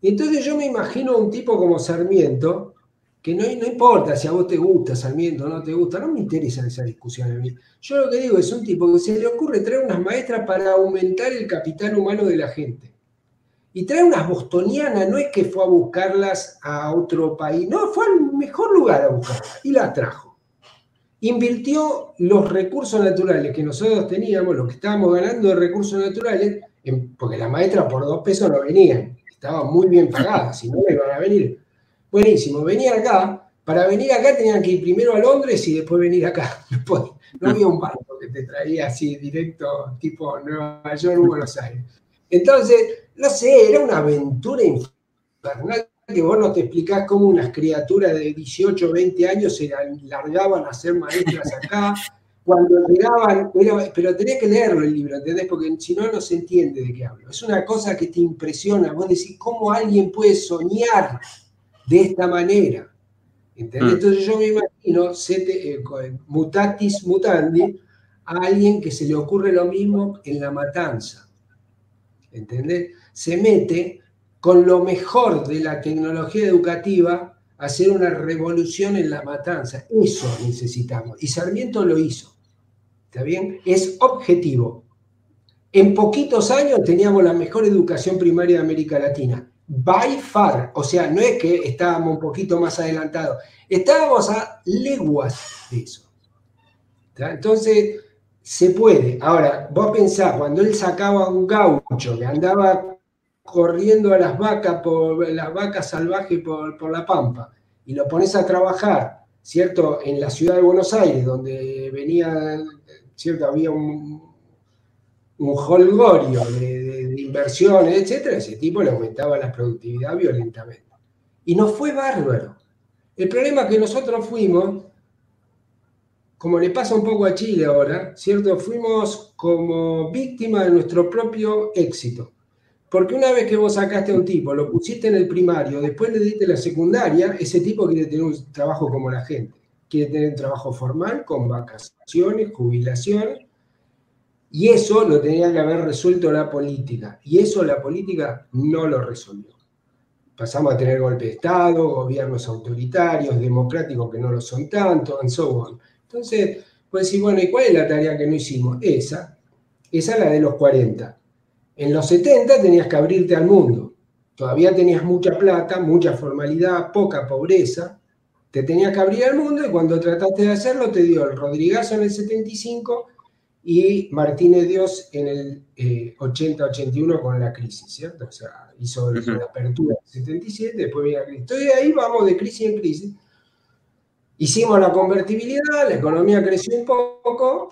Entonces yo me imagino a un tipo como Sarmiento, que no, importa si a vos te gusta Sarmiento o no te gusta, no me interesa esa discusión a mí. Yo lo que digo es un tipo que se le ocurre traer unas maestras para aumentar el capital humano de la gente. Y trae unas bostonianas, no es que fue a buscarlas a otro país, no, fue al mejor lugar a buscarlas y las trajo invirtió los recursos naturales que nosotros teníamos, lo que estábamos ganando de recursos naturales, porque las maestras por dos pesos no venían, estaban muy bien pagadas, si no iban a venir. Buenísimo, venían acá, para venir acá tenían que ir primero a Londres y después venir acá. no había un barco que te traía así directo, tipo Nueva York o Buenos Aires. Entonces, no sé, era una aventura infernal que vos no te explicás cómo unas criaturas de 18, 20 años se largaban a ser maestras acá, cuando llegaban, pero, tenés que leerlo el libro, ¿entendés? Porque si no, no se entiende de qué hablo. Es una cosa que te impresiona, vos decís, ¿cómo alguien puede soñar de esta manera? ¿Entendés? Mm. Entonces yo me imagino, eh, mutatis mutandi, a alguien que se le ocurre lo mismo en la matanza. ¿Entendés? Se mete con lo mejor de la tecnología educativa, hacer una revolución en la matanza. Eso necesitamos. Y Sarmiento lo hizo. ¿Está bien? Es objetivo. En poquitos años teníamos la mejor educación primaria de América Latina. By far. O sea, no es que estábamos un poquito más adelantados. Estábamos a leguas de eso. Entonces, se puede. Ahora, vos pensás, cuando él sacaba un gaucho que andaba corriendo a las vacas por las vacas salvajes por, la pampa y lo pones a trabajar, ¿cierto? En la ciudad de Buenos Aires, donde venía, ¿cierto? Había un, holgorio de, inversiones, etcétera, ese tipo le aumentaba la productividad violentamente. Y nos fue bárbaro. El problema es que nosotros fuimos, como le pasa un poco a Chile ahora, ¿cierto? Fuimos como víctimas de nuestro propio éxito. Porque una vez que vos sacaste a un tipo, lo pusiste en el primario, después le diste la secundaria, ese tipo quiere tener un trabajo como la gente. Quiere tener un trabajo formal, con vacaciones, jubilaciones, y eso lo tenía que haber resuelto la política. Y eso la política no lo resolvió. Pasamos a tener golpe de Estado, gobiernos autoritarios, democráticos que no lo son tanto, and so on. Entonces, pues decir, bueno, ¿y cuál es la tarea que no hicimos? Esa, esa es la de los 40. En los 70 tenías que abrirte al mundo. Todavía tenías mucha plata, mucha formalidad, poca pobreza. Te tenías que abrir al mundo y cuando trataste de hacerlo te dio el Rodrigazo en el 75 y Martínez Dios en el 80-81 eh, con la crisis, ¿cierto? O sea, hizo la apertura en el 77, después viene la crisis. Entonces ahí vamos de crisis en crisis. Hicimos la convertibilidad, la economía creció un poco,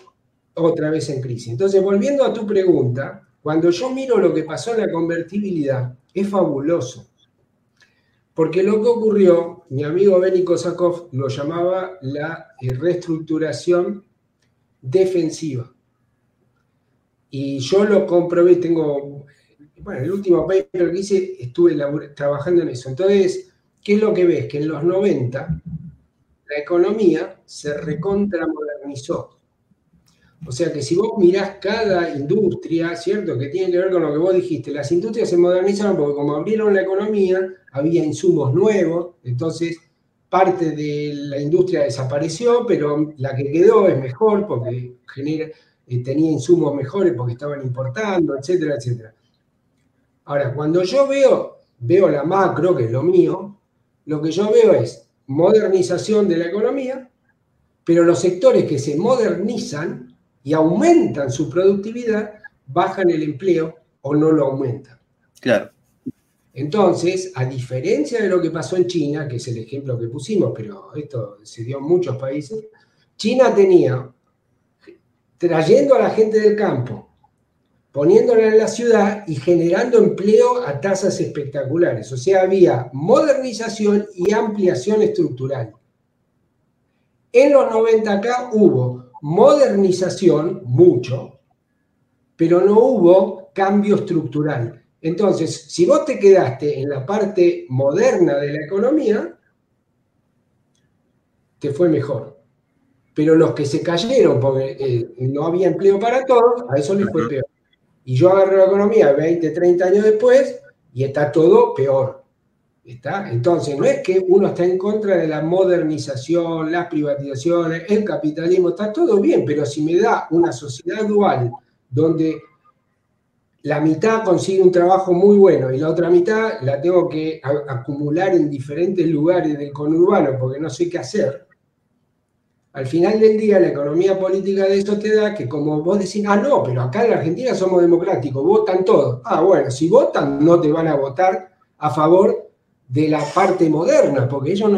otra vez en crisis. Entonces, volviendo a tu pregunta, cuando yo miro lo que pasó en la convertibilidad, es fabuloso. Porque lo que ocurrió, mi amigo Benny Kosakov lo llamaba la eh, reestructuración defensiva. Y yo lo comprobé, tengo, bueno, el último paper que hice, estuve trabajando en eso. Entonces, ¿qué es lo que ves? Que en los 90 la economía se recontramodernizó. O sea que si vos mirás cada industria, ¿cierto? Que tiene que ver con lo que vos dijiste, las industrias se modernizaron porque como abrieron la economía, había insumos nuevos, entonces parte de la industria desapareció, pero la que quedó es mejor porque genera, eh, tenía insumos mejores porque estaban importando, etcétera, etcétera. Ahora, cuando yo veo, veo la macro, que es lo mío, lo que yo veo es modernización de la economía, pero los sectores que se modernizan y aumentan su productividad, bajan el empleo o no lo aumentan. Claro. Entonces, a diferencia de lo que pasó en China, que es el ejemplo que pusimos, pero esto se dio en muchos países, China tenía trayendo a la gente del campo, poniéndola en la ciudad y generando empleo a tasas espectaculares. O sea, había modernización y ampliación estructural. En los 90 acá hubo modernización, mucho, pero no hubo cambio estructural. Entonces, si vos te quedaste en la parte moderna de la economía, te fue mejor pero los que se cayeron porque eh, no había empleo para todos, a eso les fue peor. Y yo agarré la economía 20, 30 años después y está todo peor. Entonces, no es que uno está en contra de la modernización, las privatizaciones, el capitalismo, está todo bien, pero si me da una sociedad dual donde la mitad consigue un trabajo muy bueno y la otra mitad la tengo que acumular en diferentes lugares del conurbano porque no sé qué hacer, al final del día, la economía política de eso te da que como vos decís, ah, no, pero acá en la Argentina somos democráticos, votan todos. Ah, bueno, si votan, no te van a votar a favor de la parte moderna, porque ellos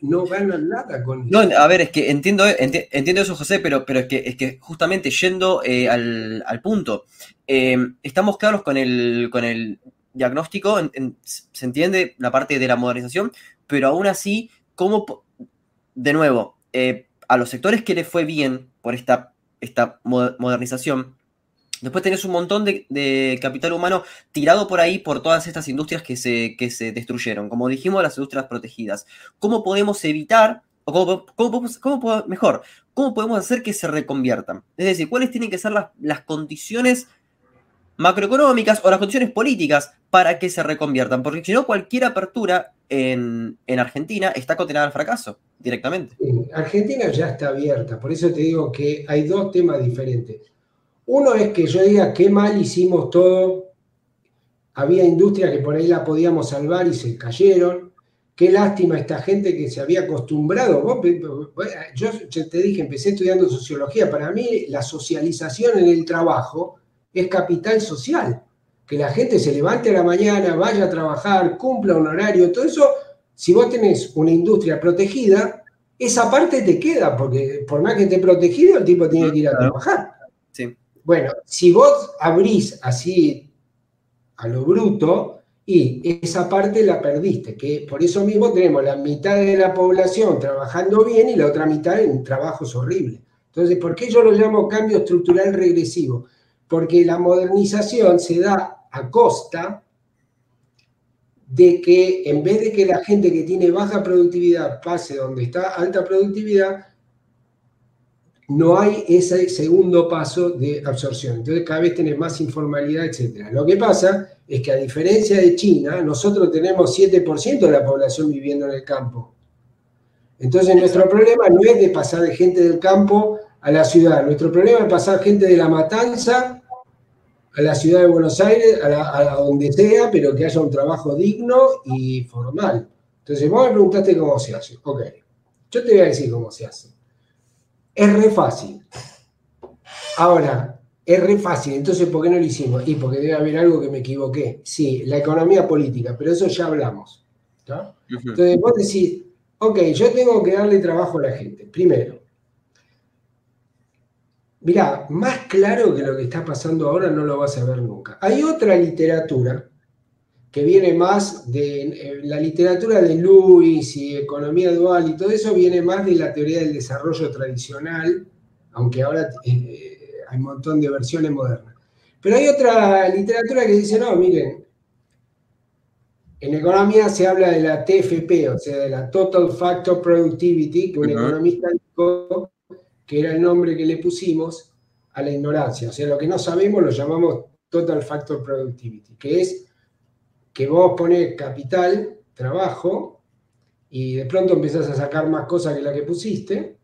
no, ganan nada con No, a ver, es que entiendo, entiendo eso, José, pero, pero es, que, es que justamente yendo eh, al, punto, eh, estamos claros con el, con el diagnóstico, se entiende la parte de la modernización, pero aún así, ¿cómo, de nuevo, eh, a los sectores que le fue bien por esta, esta modernización, después tenés un montón de, capital humano tirado por ahí por todas estas industrias que se, que se destruyeron. Como dijimos, las industrias protegidas. ¿Cómo podemos evitar, o cómo, cómo, mejor, cómo podemos hacer que se reconviertan? Es decir, ¿cuáles tienen que ser las, las condiciones macroeconómicas o las condiciones políticas para que se reconviertan, porque si no, cualquier apertura en, Argentina está condenada al fracaso directamente. Argentina ya está abierta, por eso te digo que hay dos temas diferentes. Uno es que yo diga qué mal hicimos todo, había industrias que por ahí la podíamos salvar y se cayeron, Qué lástima esta gente que se había acostumbrado. yo te dije, empecé estudiando sociología. Para mí, la socialización en el trabajo es capital social. Que la gente se levante a la mañana, vaya a trabajar, cumpla un horario, todo eso. Si vos tenés una industria protegida, esa parte te queda, porque por más que esté protegido, el tipo tiene que ir a trabajar. Bueno, si vos abrís así a lo bruto, y esa parte la perdiste, que por eso mismo tenemos la mitad de la población trabajando bien y la otra mitad en trabajos horribles. Entonces, ¿por qué yo lo llamo cambio estructural regresivo? Porque la modernización se da a costa de que en vez de que la gente que tiene baja productividad pase donde está alta productividad, no hay ese segundo paso de absorción. Entonces cada vez tenés más informalidad, etc. Lo que pasa es que a diferencia de China, nosotros tenemos 7% de la población viviendo en el campo. Entonces nuestro problema no es de pasar de gente del campo a la ciudad, nuestro problema es pasar gente de la matanza a la ciudad de Buenos Aires, a, donde sea, pero que haya un trabajo digno y formal. Entonces vos me preguntaste cómo se hace. Ok, yo te voy a decir cómo se hace. Es re fácil. Ahora, es re fácil, entonces ¿por qué no lo hicimos? Y porque debe haber algo que me equivoqué. Sí, la economía política, pero eso ya hablamos. Entonces vos decís, ok, yo tengo que darle trabajo a la gente. Primero, mirá, más claro que lo que está pasando ahora no lo vas a ver nunca. Hay otra literatura que viene más de eh, la literatura de Lewis y economía dual y todo eso viene más de la teoría del desarrollo tradicional, aunque ahora eh, hay un montón de versiones modernas. Pero hay otra literatura que dice, no, miren, en economía se habla de la TFP, o sea, de la Total Factor Productivity, que un economista dijo que era el nombre que le pusimos a la ignorancia. O sea, lo que no sabemos lo llamamos Total Factor Productivity, que es que vos pones capital, trabajo, y de pronto empezás a sacar más cosas que la que pusiste,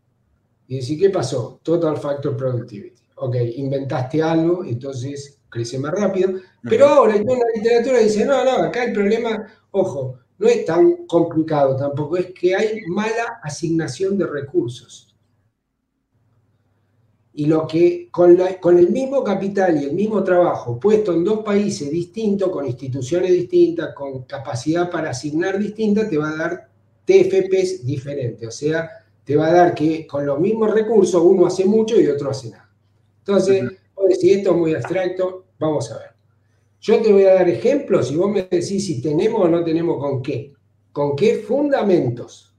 y decís, ¿qué pasó? Total Factor Productivity. Ok, inventaste algo, entonces crece más rápido. Pero ahora en la literatura dice, no, no, acá el problema, ojo, no es tan complicado tampoco, es que hay mala asignación de recursos y lo que con, con, el mismo capital y el mismo trabajo puesto en dos países distintos, con instituciones distintas, con capacidad para asignar distintas, te va a dar TFPs diferentes. O sea, te va a dar que con los mismos recursos uno hace mucho y otro hace nada. Entonces, si esto es muy abstracto, vamos a ver. Yo te voy a dar ejemplos y vos me decís si tenemos o no tenemos con qué. ¿Con qué fundamentos?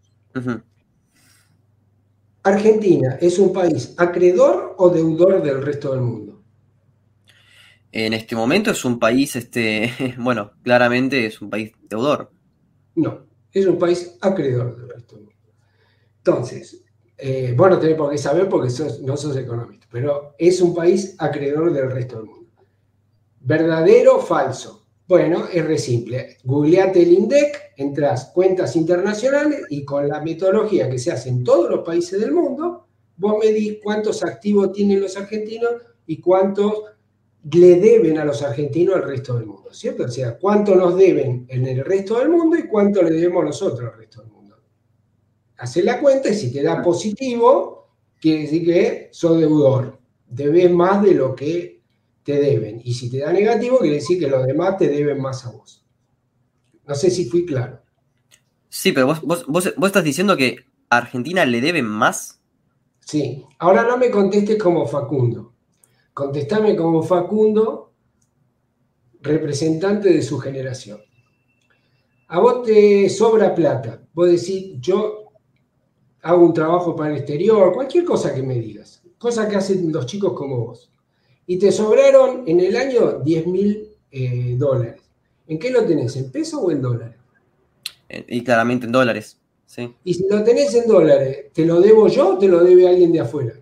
Argentina es un país acreedor o deudor del resto del mundo. En este momento es un país, este, bueno, claramente es un país deudor. No, es un país acreedor del resto del mundo. Entonces, eh, vos no tenés por qué saber porque no sos economista, pero es un país acreedor del resto del mundo. ¿Verdadero o falso? Bueno, es re simple. Googleate el INDEC, entras cuentas internacionales y con la metodología que se hace en todos los países del mundo, vos medís cuántos activos tienen los argentinos y cuántos le deben a los argentinos al resto del mundo, ¿cierto? O sea, cuánto nos deben en el resto del mundo y cuánto le debemos nosotros al resto del mundo. Haces la cuenta y si te da positivo, quiere decir que sos deudor. Debes más de lo que te deben. Y si te da negativo, quiere decir que los demás te deben más a vos. No sé si fui claro. Sí, pero vos, vos, estás diciendo que a Argentina le deben más. Sí, ahora no me contestes como Facundo. Contestame como Facundo, representante de su generación. A vos te sobra plata. Vos decís, yo hago un trabajo para el exterior, cualquier cosa que me digas. Cosa que hacen los chicos como vos y te sobraron en el año 10 mil eh, dólares. ¿En qué lo tenés? ¿En peso o en dólares? Y claramente en dólares, sí. Y si lo tenés en dólares, ¿te lo debo yo o te lo debe alguien de afuera?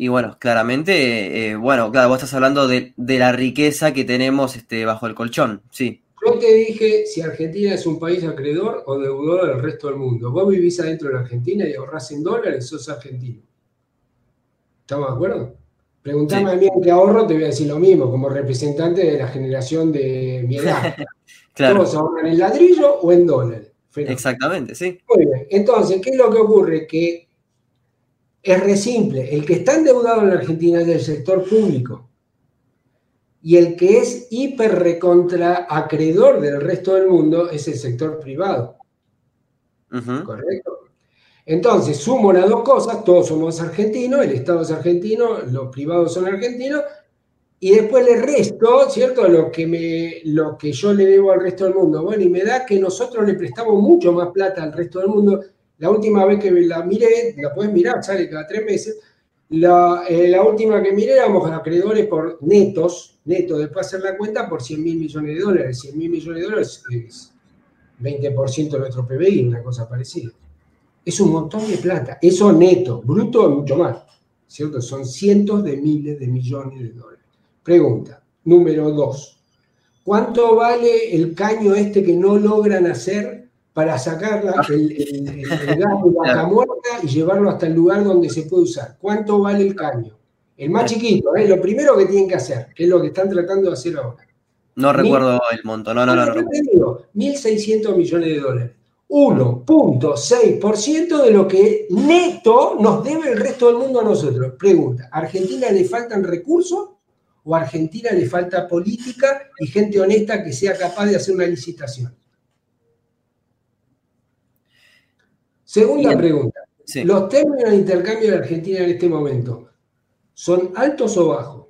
Y bueno, claramente, eh, bueno, claro, vos estás hablando de, la riqueza que tenemos este, bajo el colchón, sí. Yo te dije si Argentina es un país acreedor o deudor del resto del mundo. Vos vivís adentro de la Argentina y ahorrás en dólares, sos argentino. ¿Estamos de acuerdo? Preguntame a mí en qué ahorro, te voy a decir lo mismo, como representante de la generación de mi edad. claro. Todos ahorran en ladrillo o en dólar. Exactamente, sí. Muy bien. Entonces, ¿qué es lo que ocurre? Que es re simple. El que está endeudado en la Argentina es del sector público. Y el que es hiper recontra acreedor del resto del mundo es el sector privado. ¿Correcto? Entonces, sumo las dos cosas, todos somos argentinos, el Estado es argentino, los privados son argentinos, y después le resto, ¿cierto? Lo que, me, lo que yo le debo al resto del mundo. Bueno, y me da que nosotros le prestamos mucho más plata al resto del mundo. La última vez que la miré, la puedes mirar, sale cada tres meses. La, eh, la última que miré éramos acreedores por netos, netos, después hacer la cuenta por 100 mil millones de dólares. 100 mil millones de dólares es 20% de nuestro PBI, una cosa parecida. Es un montón de plata. Eso neto, bruto mucho más. ¿Cierto? Son cientos de miles de millones de dólares. Pregunta, número dos. ¿Cuánto vale el caño este que no logran hacer para sacar el, gas de vaca muerta y llevarlo hasta el lugar donde se puede usar? ¿Cuánto vale el caño? El más chiquito, ¿eh? lo primero que tienen que hacer, que es lo que están tratando de hacer ahora. No recuerdo el monto, no, no, no. no, no. 1.600 millones de dólares. 1.6% de lo que neto nos debe el resto del mundo a nosotros. Pregunta, ¿a Argentina le faltan recursos o a Argentina le falta política y gente honesta que sea capaz de hacer una licitación? Segunda pregunta. ¿Los términos de intercambio de Argentina en este momento son altos o bajos?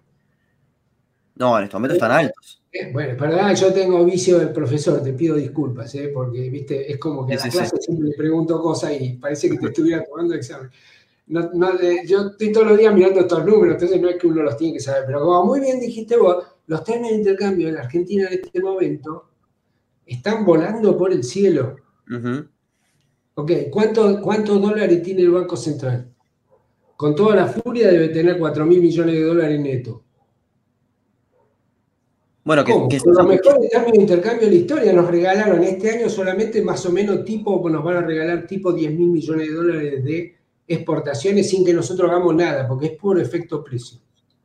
No, en este momento están altos. Eh, bueno, perdón, yo tengo vicio del profesor, te pido disculpas, ¿eh? porque viste, es como que en la clase siempre le pregunto cosas y parece que te estuviera tomando examen. Eh, yo estoy todos los días mirando estos números, entonces no es que uno los tiene que saber, pero como muy bien dijiste vos, los términos de intercambio en la Argentina en este momento están volando por el cielo. Ok, ¿cuántos dólares tiene el Banco Central? Con toda la furia debe tener 4 mil millones de dólares netos. Bueno, que, que los mejores términos de intercambio de la historia nos regalaron este año solamente más o menos tipo, nos van a regalar tipo 10 mil millones de dólares de exportaciones sin que nosotros hagamos nada, porque es puro efecto precio.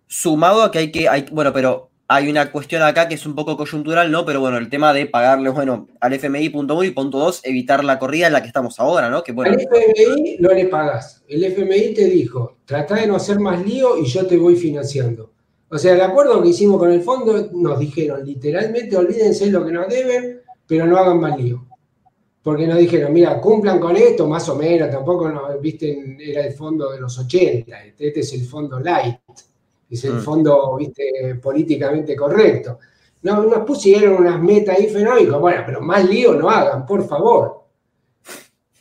Sumado a que hay que, hay, bueno, pero hay una cuestión acá que es un poco coyuntural, ¿no? Pero bueno, el tema de pagarle, bueno, al FMI, punto uno y punto dos, evitar la corrida en la que estamos ahora, ¿no? Que, bueno, al FMI no le pagas. El FMI te dijo, trata de no hacer más lío y yo te voy financiando. O sea, el acuerdo que hicimos con el fondo nos dijeron literalmente, olvídense lo que nos deben, pero no hagan más lío. Porque nos dijeron, mira, cumplan con esto, más o menos, tampoco nos, viste, era el fondo de los 80, este, este es el fondo light, es el mm. fondo, viste, políticamente correcto. No, nos pusieron unas metas ahí fenómicas, bueno, pero más lío no hagan, por favor.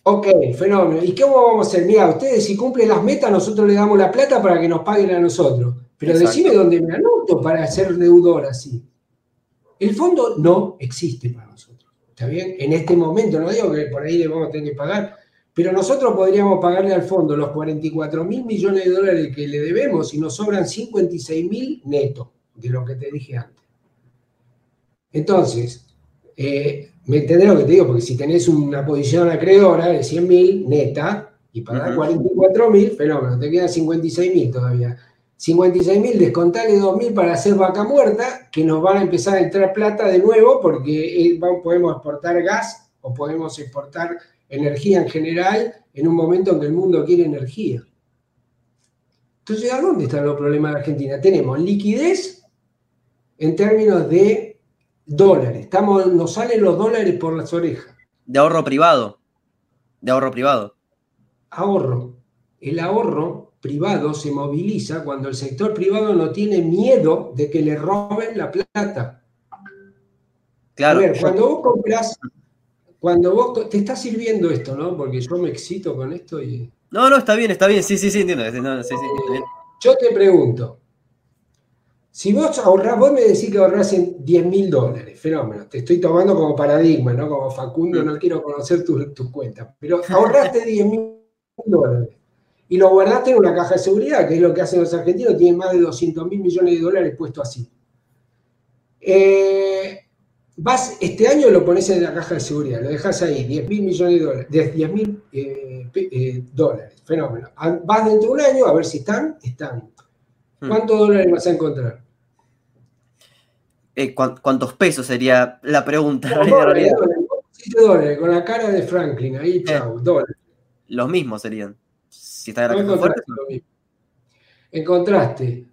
Ok, fenómeno. ¿Y cómo vamos a hacer? Mira, ustedes si cumplen las metas, nosotros le damos la plata para que nos paguen a nosotros. Pero decime dónde me anoto para ser deudor así. El fondo no existe para nosotros. ¿Está bien? En este momento, no digo que por ahí le vamos a tener que pagar, pero nosotros podríamos pagarle al fondo los 44 mil millones de dólares que le debemos y nos sobran 56 mil netos, de lo que te dije antes. Entonces, eh, ¿me entendés lo que te digo? Porque si tenés una posición acreedora de 100 mil neta y pagar 44 mil, fenómeno, te quedan 56 mil todavía 56 mil, descontale 2 mil para hacer vaca muerta, que nos van a empezar a entrar plata de nuevo porque eh, podemos exportar gas o podemos exportar energía en general en un momento en que el mundo quiere energía. Entonces, ¿a dónde están los problemas de Argentina? Tenemos liquidez en términos de dólares. Estamos, nos salen los dólares por las orejas. De ahorro privado. De ahorro privado. Ahorro. El ahorro privado se moviliza cuando el sector privado no tiene miedo de que le roben la plata. Claro. A ver, cuando vos compras, cuando vos te está sirviendo esto, ¿no? Porque yo me excito con esto y. No, no, está bien, está bien, sí, sí, sí, entiendo. yo te pregunto, si vos ahorrás, vos me decís que ahorrás en 10 mil dólares, fenómeno, te estoy tomando como paradigma, ¿no? Como Facundo, no quiero conocer tus cuentas, pero ahorraste 10 mil dólares y lo guardaste en una caja de seguridad, que es lo que hacen los argentinos, tienen más de 200 mil millones de dólares puesto así. Eh, vas, este año lo pones en la caja de seguridad, lo dejas ahí, 10 mil millones de dólares, 10 mil eh, eh, dólares, fenómeno. Vas dentro de un año a ver si están, están. Hmm. ¿Cuántos dólares vas a encontrar? ¿Cuántos pesos sería la pregunta? dólares, con la cara de Franklin, ahí, chao, dólares. Los mismos serían. Si está no encontraste, encontraste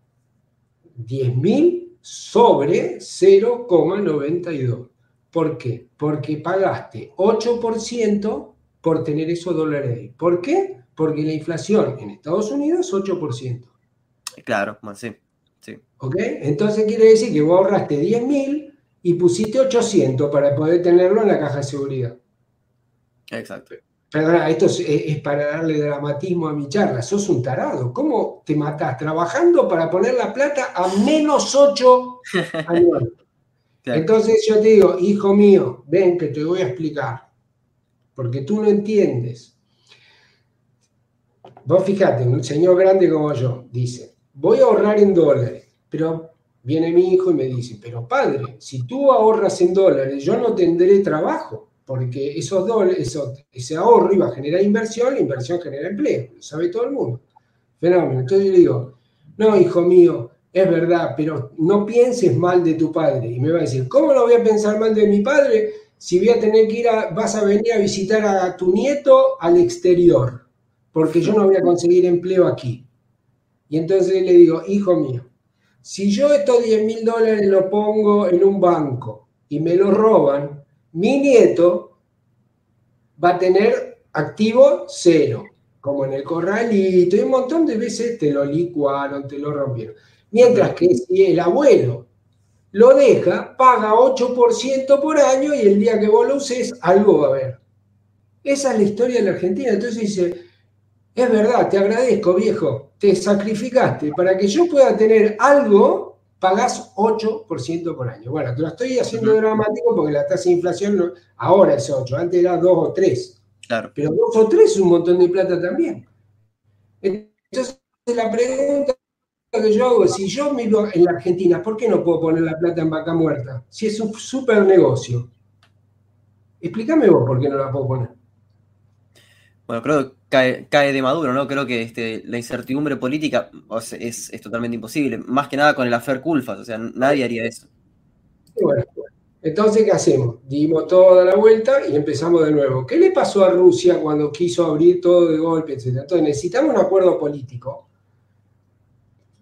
10.000 sobre 0,92. ¿Por qué? Porque pagaste 8% por tener esos dólares ahí. ¿Por qué? Porque la inflación en Estados Unidos es 8%. Claro, sí. sí. ¿Ok? Entonces quiere decir que vos ahorraste 10.000 y pusiste 800 para poder tenerlo en la caja de seguridad. Exacto. Perdona, esto es, para darle dramatismo a mi charla. Sos un tarado. ¿Cómo te matás trabajando para poner la plata a menos 8 anuales? Entonces yo te digo, hijo mío, ven que te voy a explicar. Porque tú no entiendes. Vos fíjate, un señor grande como yo dice, voy a ahorrar en dólares, pero viene mi hijo y me dice, pero padre, si tú ahorras en dólares, yo no tendré trabajo, porque esos dólares, ese ahorro iba a generar inversión, la inversión genera empleo, lo sabe todo el mundo. Fenómeno. Entonces yo le digo, no, hijo mío, es verdad, pero no pienses mal de tu padre. Y me va a decir, ¿cómo no voy a pensar mal de mi padre si voy a tener que ir a, vas a venir a visitar a tu nieto al exterior? Porque yo no voy a conseguir empleo aquí. Y entonces le digo, hijo mío, si yo estos 10 mil dólares lo pongo en un banco y me lo roban, mi nieto va a tener activo cero, como en el corralito, y un montón de veces te lo licuaron, te lo rompieron. Mientras que si el abuelo lo deja, paga 8% por año y el día que vos lo uses, algo va a haber. Esa es la historia de la Argentina. Entonces dice, es verdad, te agradezco, viejo, te sacrificaste. Para que yo pueda tener algo, pagás 8% por año. Bueno, te lo estoy haciendo dramático porque la tasa de inflación ahora es 8, antes era 2 o 3. Claro. Pero 2 o 3 es un montón de plata también. Entonces, la pregunta que yo hago, si yo miro en la Argentina, ¿por qué no puedo poner la plata en vaca muerta? Si es un súper negocio. Explícame vos por qué no la puedo poner. Bueno, creo que cae, de maduro, ¿no? Creo que este, la incertidumbre política es, totalmente imposible. Más que nada con el afer Culfas, o sea, nadie haría eso. bueno, entonces, ¿qué hacemos? Dimos toda la vuelta y empezamos de nuevo. ¿Qué le pasó a Rusia cuando quiso abrir todo de golpe, etcétera? Entonces, necesitamos un acuerdo político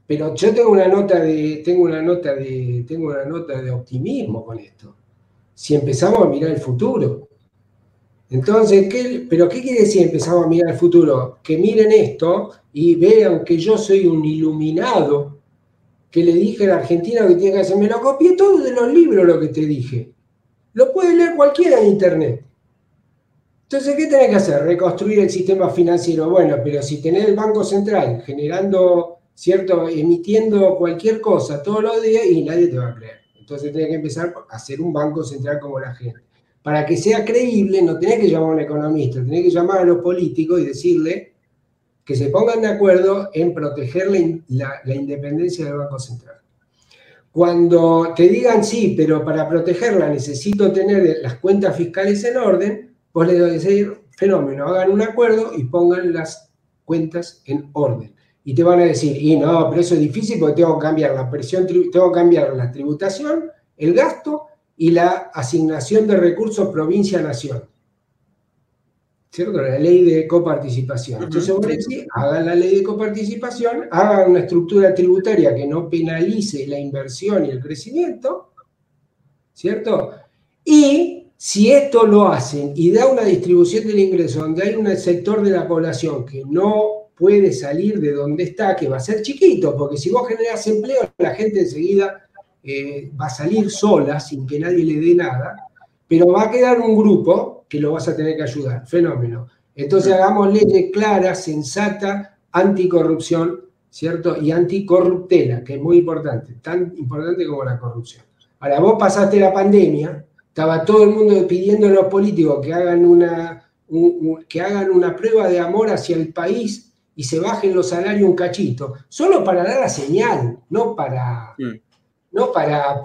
pero yo tengo una nota de, tengo una nota de, tengo una nota de optimismo con esto. Si empezamos a mirar el futuro. Entonces, ¿qué, ¿pero qué quiere decir empezamos a mirar el futuro? Que miren esto y vean que yo soy un iluminado, que le dije a la Argentina que tiene que hacer. Me lo copié todo de los libros lo que te dije. Lo puede leer cualquiera en internet. Entonces, ¿qué tenés que hacer? Reconstruir el sistema financiero. Bueno, pero si tenés el Banco Central generando ¿cierto? Emitiendo cualquier cosa todos los días y nadie te va a creer. Entonces tenés que empezar a hacer un banco central como la gente. Para que sea creíble, no tenés que llamar a un economista, tenés que llamar a los políticos y decirle que se pongan de acuerdo en proteger la, independencia del Banco Central. Cuando te digan sí, pero para protegerla necesito tener las cuentas fiscales en orden, vos le decir, fenómeno, hagan un acuerdo y pongan las cuentas en orden y te van a decir, y no, pero eso es difícil porque tengo que cambiar la presión, tengo que cambiar la tributación, el gasto y la asignación de recursos provincia-nación. ¿Cierto? La ley de coparticipación. Entonces, decís, hagan la ley de coparticipación, hagan una estructura tributaria que no penalice la inversión y el crecimiento, ¿cierto? Y si esto lo hacen y da una distribución del ingreso donde hay un sector de la población que no puede salir de donde está, que va a ser chiquito, porque si vos generas empleo, la gente enseguida eh, va a salir sola, sin que nadie le dé nada, pero va a quedar un grupo que lo vas a tener que ayudar. Fenómeno. Entonces hagamos leyes claras, sensata, anticorrupción, ¿cierto? Y anticorruptela, que es muy importante, tan importante como la corrupción. Ahora, vos pasaste la pandemia, estaba todo el mundo pidiendo a los políticos que hagan una, que hagan una prueba de amor hacia el país y se bajen los salarios un cachito, solo para dar la señal, no para, mm. No para,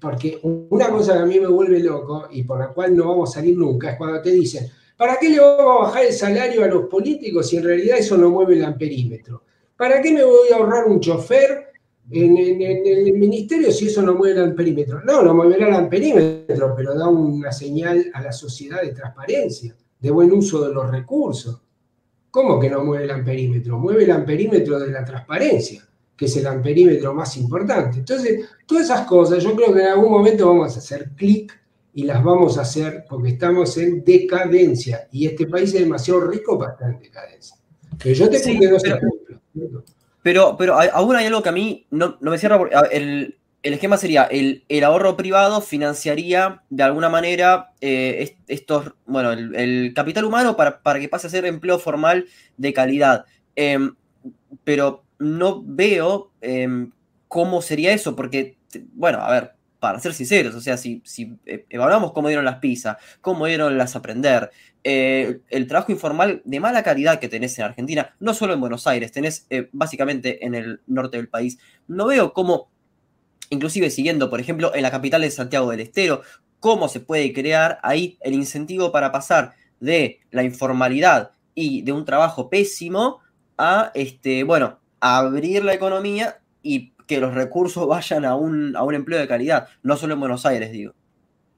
porque una cosa que a mí me vuelve loco y por la cual no vamos a salir nunca es cuando te dicen, ¿para qué le vamos a bajar el salario a los políticos si en realidad eso no mueve el amperímetro? ¿Para qué me voy a ahorrar un chofer en, el ministerio si eso no mueve el perímetro? No, no moverá el perímetro, pero da una señal a la sociedad de transparencia, de buen uso de los recursos. ¿Cómo que no mueve el amperímetro? Mueve el amperímetro de la transparencia, que es el amperímetro más importante. Entonces, todas esas cosas, yo creo que en algún momento vamos a hacer clic y las vamos a hacer porque estamos en decadencia y este país es demasiado rico para estar en decadencia. Pero yo te pongo dos ejemplos. Pero, pero aún hay algo que a mí no, me cierra. El, el esquema sería, el, ahorro privado financiaría de alguna manera eh, estos, bueno, el, capital humano para, para, que pase a ser empleo formal de calidad. Em, pero no veo em, cómo sería eso, porque, bueno, a ver, para ser sinceros, o sea, si, eh, evaluamos cómo dieron las pizzas, cómo dieron las aprender, eh, el trabajo informal de mala calidad que tenés en Argentina, no solo en Buenos Aires, tenés eh, básicamente en el norte del país, no veo cómo, inclusive siguiendo, por ejemplo, en la capital de Santiago del Estero, cómo se puede crear ahí el incentivo para pasar de la informalidad y de un trabajo pésimo a, este, bueno, abrir la economía y que los recursos vayan a un, a un empleo de calidad, no solo en Buenos Aires, digo.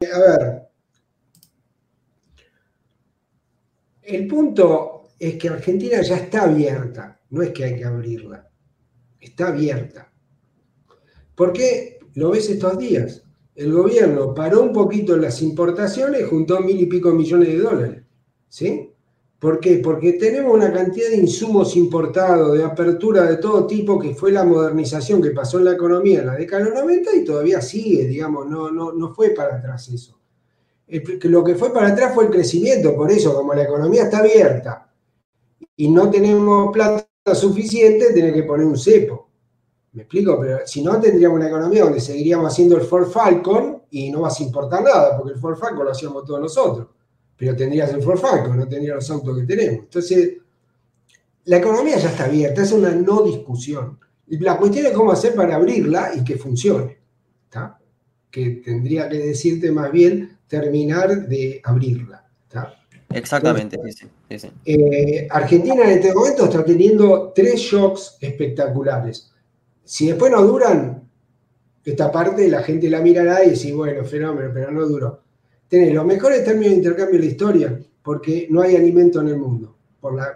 A ver, el punto es que Argentina ya está abierta, no es que hay que abrirla, está abierta. ¿Por qué lo ves estos días? El gobierno paró un poquito las importaciones, juntó mil y pico millones de dólares. ¿Sí? ¿Por qué? Porque tenemos una cantidad de insumos importados, de apertura de todo tipo, que fue la modernización que pasó en la economía en la década de los 90 y todavía sigue, digamos, no, no, no fue para atrás eso. lo que fue para atrás fue el crecimiento, por eso, como la economía está abierta y no tenemos plata suficiente, tiene que poner un cepo. ¿Me explico? Pero si no, tendríamos una economía donde seguiríamos haciendo el Ford Falcon y no vas a importar nada, porque el Ford Falcon lo hacíamos todos nosotros pero tendrías el Ford no tendrías los autos que tenemos. Entonces, la economía ya está abierta, es una no discusión. La cuestión es cómo hacer para abrirla y que funcione. Que tendría que decirte más bien terminar de abrirla. Exactamente, eh, Argentina en este momento está teniendo tres shocks espectaculares. Si después no duran, esta parte la gente la mirará y dice, bueno, fenómeno, pero no duró tenés los mejores términos de intercambio de la historia, porque no hay alimento en el mundo,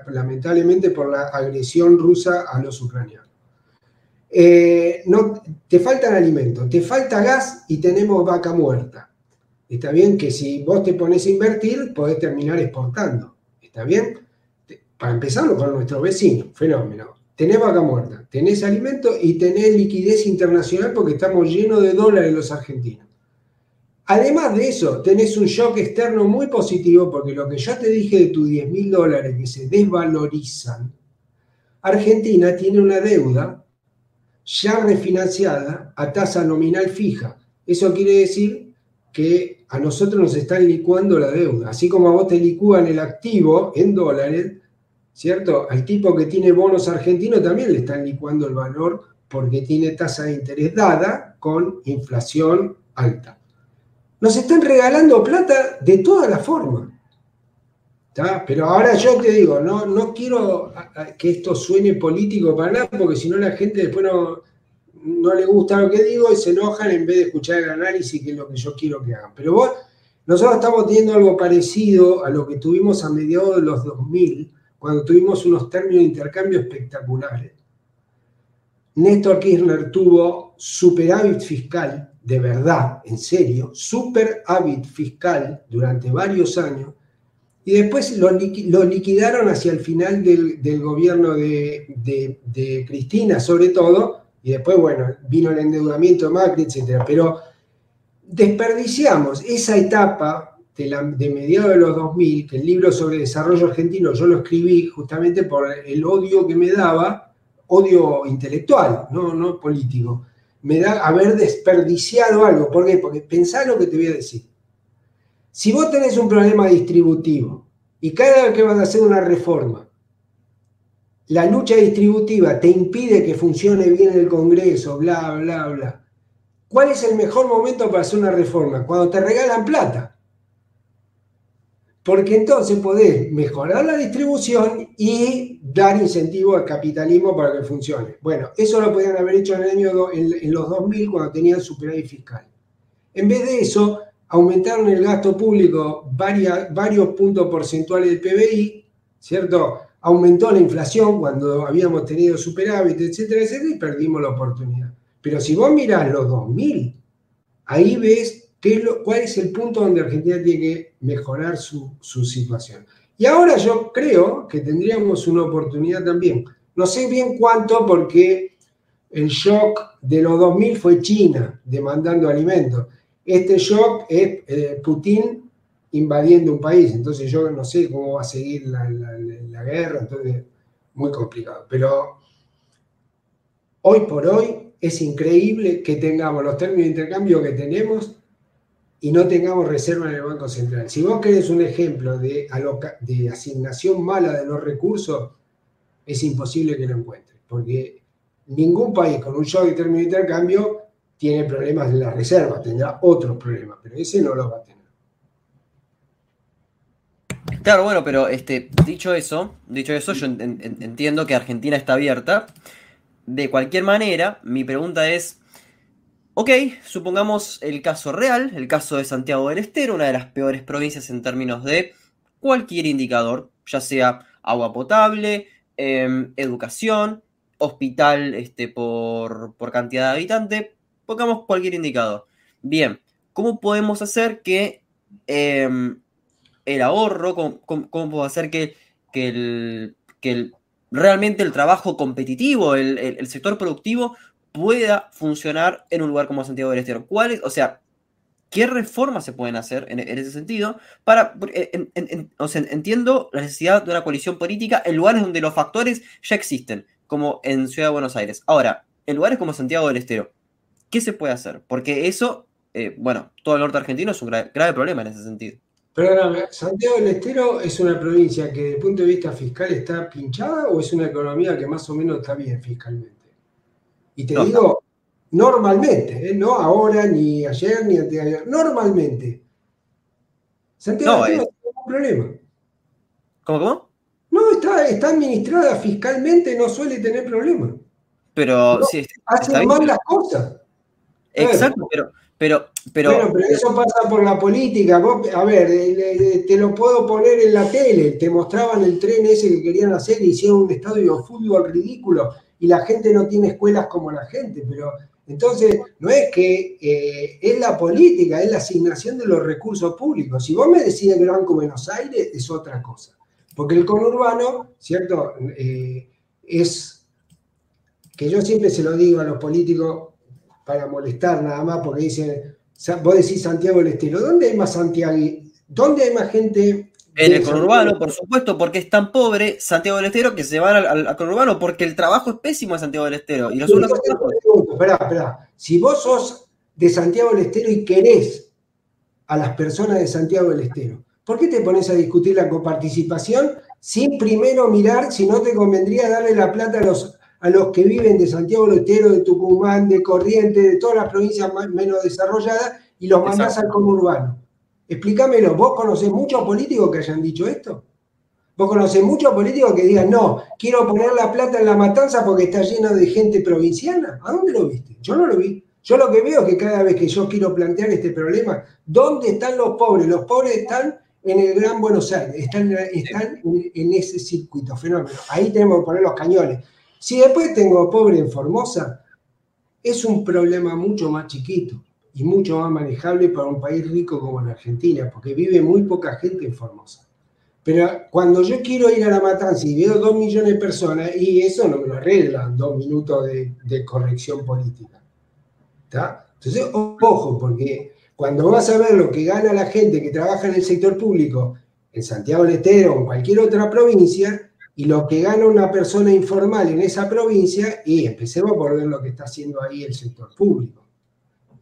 lamentablemente por la agresión rusa a los ucranianos. Eh, no, te faltan alimentos, te falta gas y tenemos vaca muerta. Está bien que si vos te pones a invertir, podés terminar exportando. ¿Está bien? Para empezarlo con nuestro vecino, fenómeno. Tenés vaca muerta, tenés alimento y tenés liquidez internacional porque estamos llenos de dólares los argentinos. Además de eso, tenés un shock externo muy positivo porque lo que yo te dije de tus 10 mil dólares que se desvalorizan, Argentina tiene una deuda ya refinanciada a tasa nominal fija. Eso quiere decir que a nosotros nos están licuando la deuda. Así como a vos te licúan el activo en dólares, ¿cierto? Al tipo que tiene bonos argentinos también le están licuando el valor porque tiene tasa de interés dada con inflación alta. Nos están regalando plata de todas las formas. Pero ahora yo te digo, no, no quiero que esto suene político para nada, porque si no la gente después no, no le gusta lo que digo y se enojan en vez de escuchar el análisis, que es lo que yo quiero que hagan. Pero vos, nosotros estamos teniendo algo parecido a lo que tuvimos a mediados de los 2000, cuando tuvimos unos términos de intercambio espectaculares. Néstor Kirchner tuvo superávit fiscal de verdad, en serio, super hábit fiscal durante varios años, y después lo, liquidaron hacia el final del, gobierno de, Cristina, sobre todo, y después, bueno, vino el endeudamiento de Macri, etc. Pero desperdiciamos esa etapa de, de mediados de los 2000, que el libro sobre desarrollo argentino yo lo escribí justamente por el odio que me daba, odio intelectual, no, no político me da haber desperdiciado algo. ¿Por qué? Porque pensá lo que te voy a decir. Si vos tenés un problema distributivo y cada vez que vas a hacer una reforma, la lucha distributiva te impide que funcione bien el Congreso, bla, bla, bla. ¿Cuál es el mejor momento para hacer una reforma? Cuando te regalan plata. porque entonces podés mejorar la distribución y dar incentivo al capitalismo para que funcione. Bueno, eso lo podían haber hecho en, el año en, los 2000 cuando tenían superávit fiscal. En vez de eso, aumentaron el gasto público varios puntos porcentuales del PBI, ¿cierto? Aumentó la inflación cuando habíamos tenido superávit, etcétera, etcétera, y perdimos la oportunidad. Pero si vos mirás los 2000, ahí ves ¿Cuál es el punto donde Argentina tiene que mejorar su, situación? Y ahora yo creo que tendríamos una oportunidad también. No sé bien cuánto porque el shock de los 2000 fue China demandando alimentos. Este shock es eh, Putin invadiendo un país. Entonces yo no sé cómo va a seguir la, la guerra. Entonces, muy complicado. Pero hoy por hoy es increíble que tengamos los términos de intercambio que tenemos y no tengamos reserva en el Banco Central. Si vos querés un ejemplo de, de asignación mala de los recursos, es imposible que lo encuentres, porque ningún país con un shock de término de intercambio tiene problemas de la reserva, tendrá otros problemas, pero ese no lo va a tener. Claro, bueno, pero este, dicho eso, dicho eso, yo entiendo que Argentina está abierta. De cualquier manera, mi pregunta es, Ok, supongamos el caso real, el caso de Santiago del Estero, una de las peores provincias en términos de cualquier indicador, ya sea agua potable, em, educación, hospital este, por, cantidad de habitantes, pongamos cualquier indicador. Bien, ¿cómo podemos hacer que em, el ahorro, cómo, podemos hacer que, el, realmente el trabajo competitivo, el sector productivo pueda funcionar en un lugar como Santiago del Estero. ¿Cuáles, o sea, qué reformas se pueden hacer en, ese sentido? Para, o sea, entiendo la necesidad de una coalición política en lugares donde los factores ya existen, como en Ciudad de Buenos Aires. Ahora, en lugares como Santiago del Estero, ¿qué se puede hacer? Porque eso, eh, bueno, todo el norte argentino es un grave, problema en ese sentido. Perdóname, ¿Santiago del Estero es una provincia que desde el punto de vista fiscal está pinchada o es una economía que más o menos está bien fiscalmente? Y te digo, normalmente, ¿eh? no ahora, ni ayer, ni anteayer, normalmente. Santiago no, tiene ningún problema. ¿Cómo, cómo? No, está, está administrada fiscalmente, no suele tener problemas. Pero sí, hacen mal las cosas. Exacto, pero, pero, pero, bueno, pero eso pasa por la política. a ver, te lo puedo poner en la tele. Te mostraban el tren ese que querían hacer y hicieron un estadio de fútbol ridículo y la gente no tiene escuelas como la gente, pero entonces no es que eh, es la política, es la asignación de los recursos públicos. Si vos me decís el Banco Buenos Aires, es otra cosa. Porque el conurbano, ¿cierto? Eh, es que yo siempre se lo digo a los políticos para molestar nada más, porque dicen, vos decís Santiago del Estero, ¿dónde hay más Santiago? ¿Dónde hay más gente en el conurbano, por supuesto, porque es tan pobre Santiago del Estero que se van al, conurbano porque el trabajo es pésimo en Santiago del Estero. Y los Esperá, esperá. Si vos sos de Santiago del Estero y querés a las personas de Santiago del Estero, ¿por qué te pones a discutir la coparticipación sin primero mirar si no te convendría darle la plata a los, a los que viven de Santiago del Estero, de Tucumán, de Corrientes, de todas las provincias menos desarrolladas y los mandás al conurbano? Explícamelo, ¿vos conocés muchos políticos que hayan dicho esto? ¿Vos conocés muchos políticos que digan, no, quiero poner la plata en la matanza porque está lleno de gente provinciana? ¿A dónde lo viste? Yo no lo vi. Yo lo que veo es que cada vez que yo quiero plantear este problema, ¿dónde están los pobres? Los pobres están en el Gran Buenos Aires, están, están en, ese circuito, fenómeno. Ahí tenemos que poner los cañones. Si después tengo pobre en Formosa, es un problema mucho más chiquito y mucho más manejable para un país rico como la Argentina, porque vive muy poca gente en Formosa. Pero cuando yo quiero ir a la matanza y veo dos millones de personas, y eso no me lo arreglan dos minutos de, corrección política. Entonces, ojo, porque cuando vas a ver lo que gana la gente que trabaja en el sector público en Santiago del Estero o en cualquier otra provincia, y lo que gana una persona informal en esa provincia, y empecemos por ver lo que está haciendo ahí el sector público.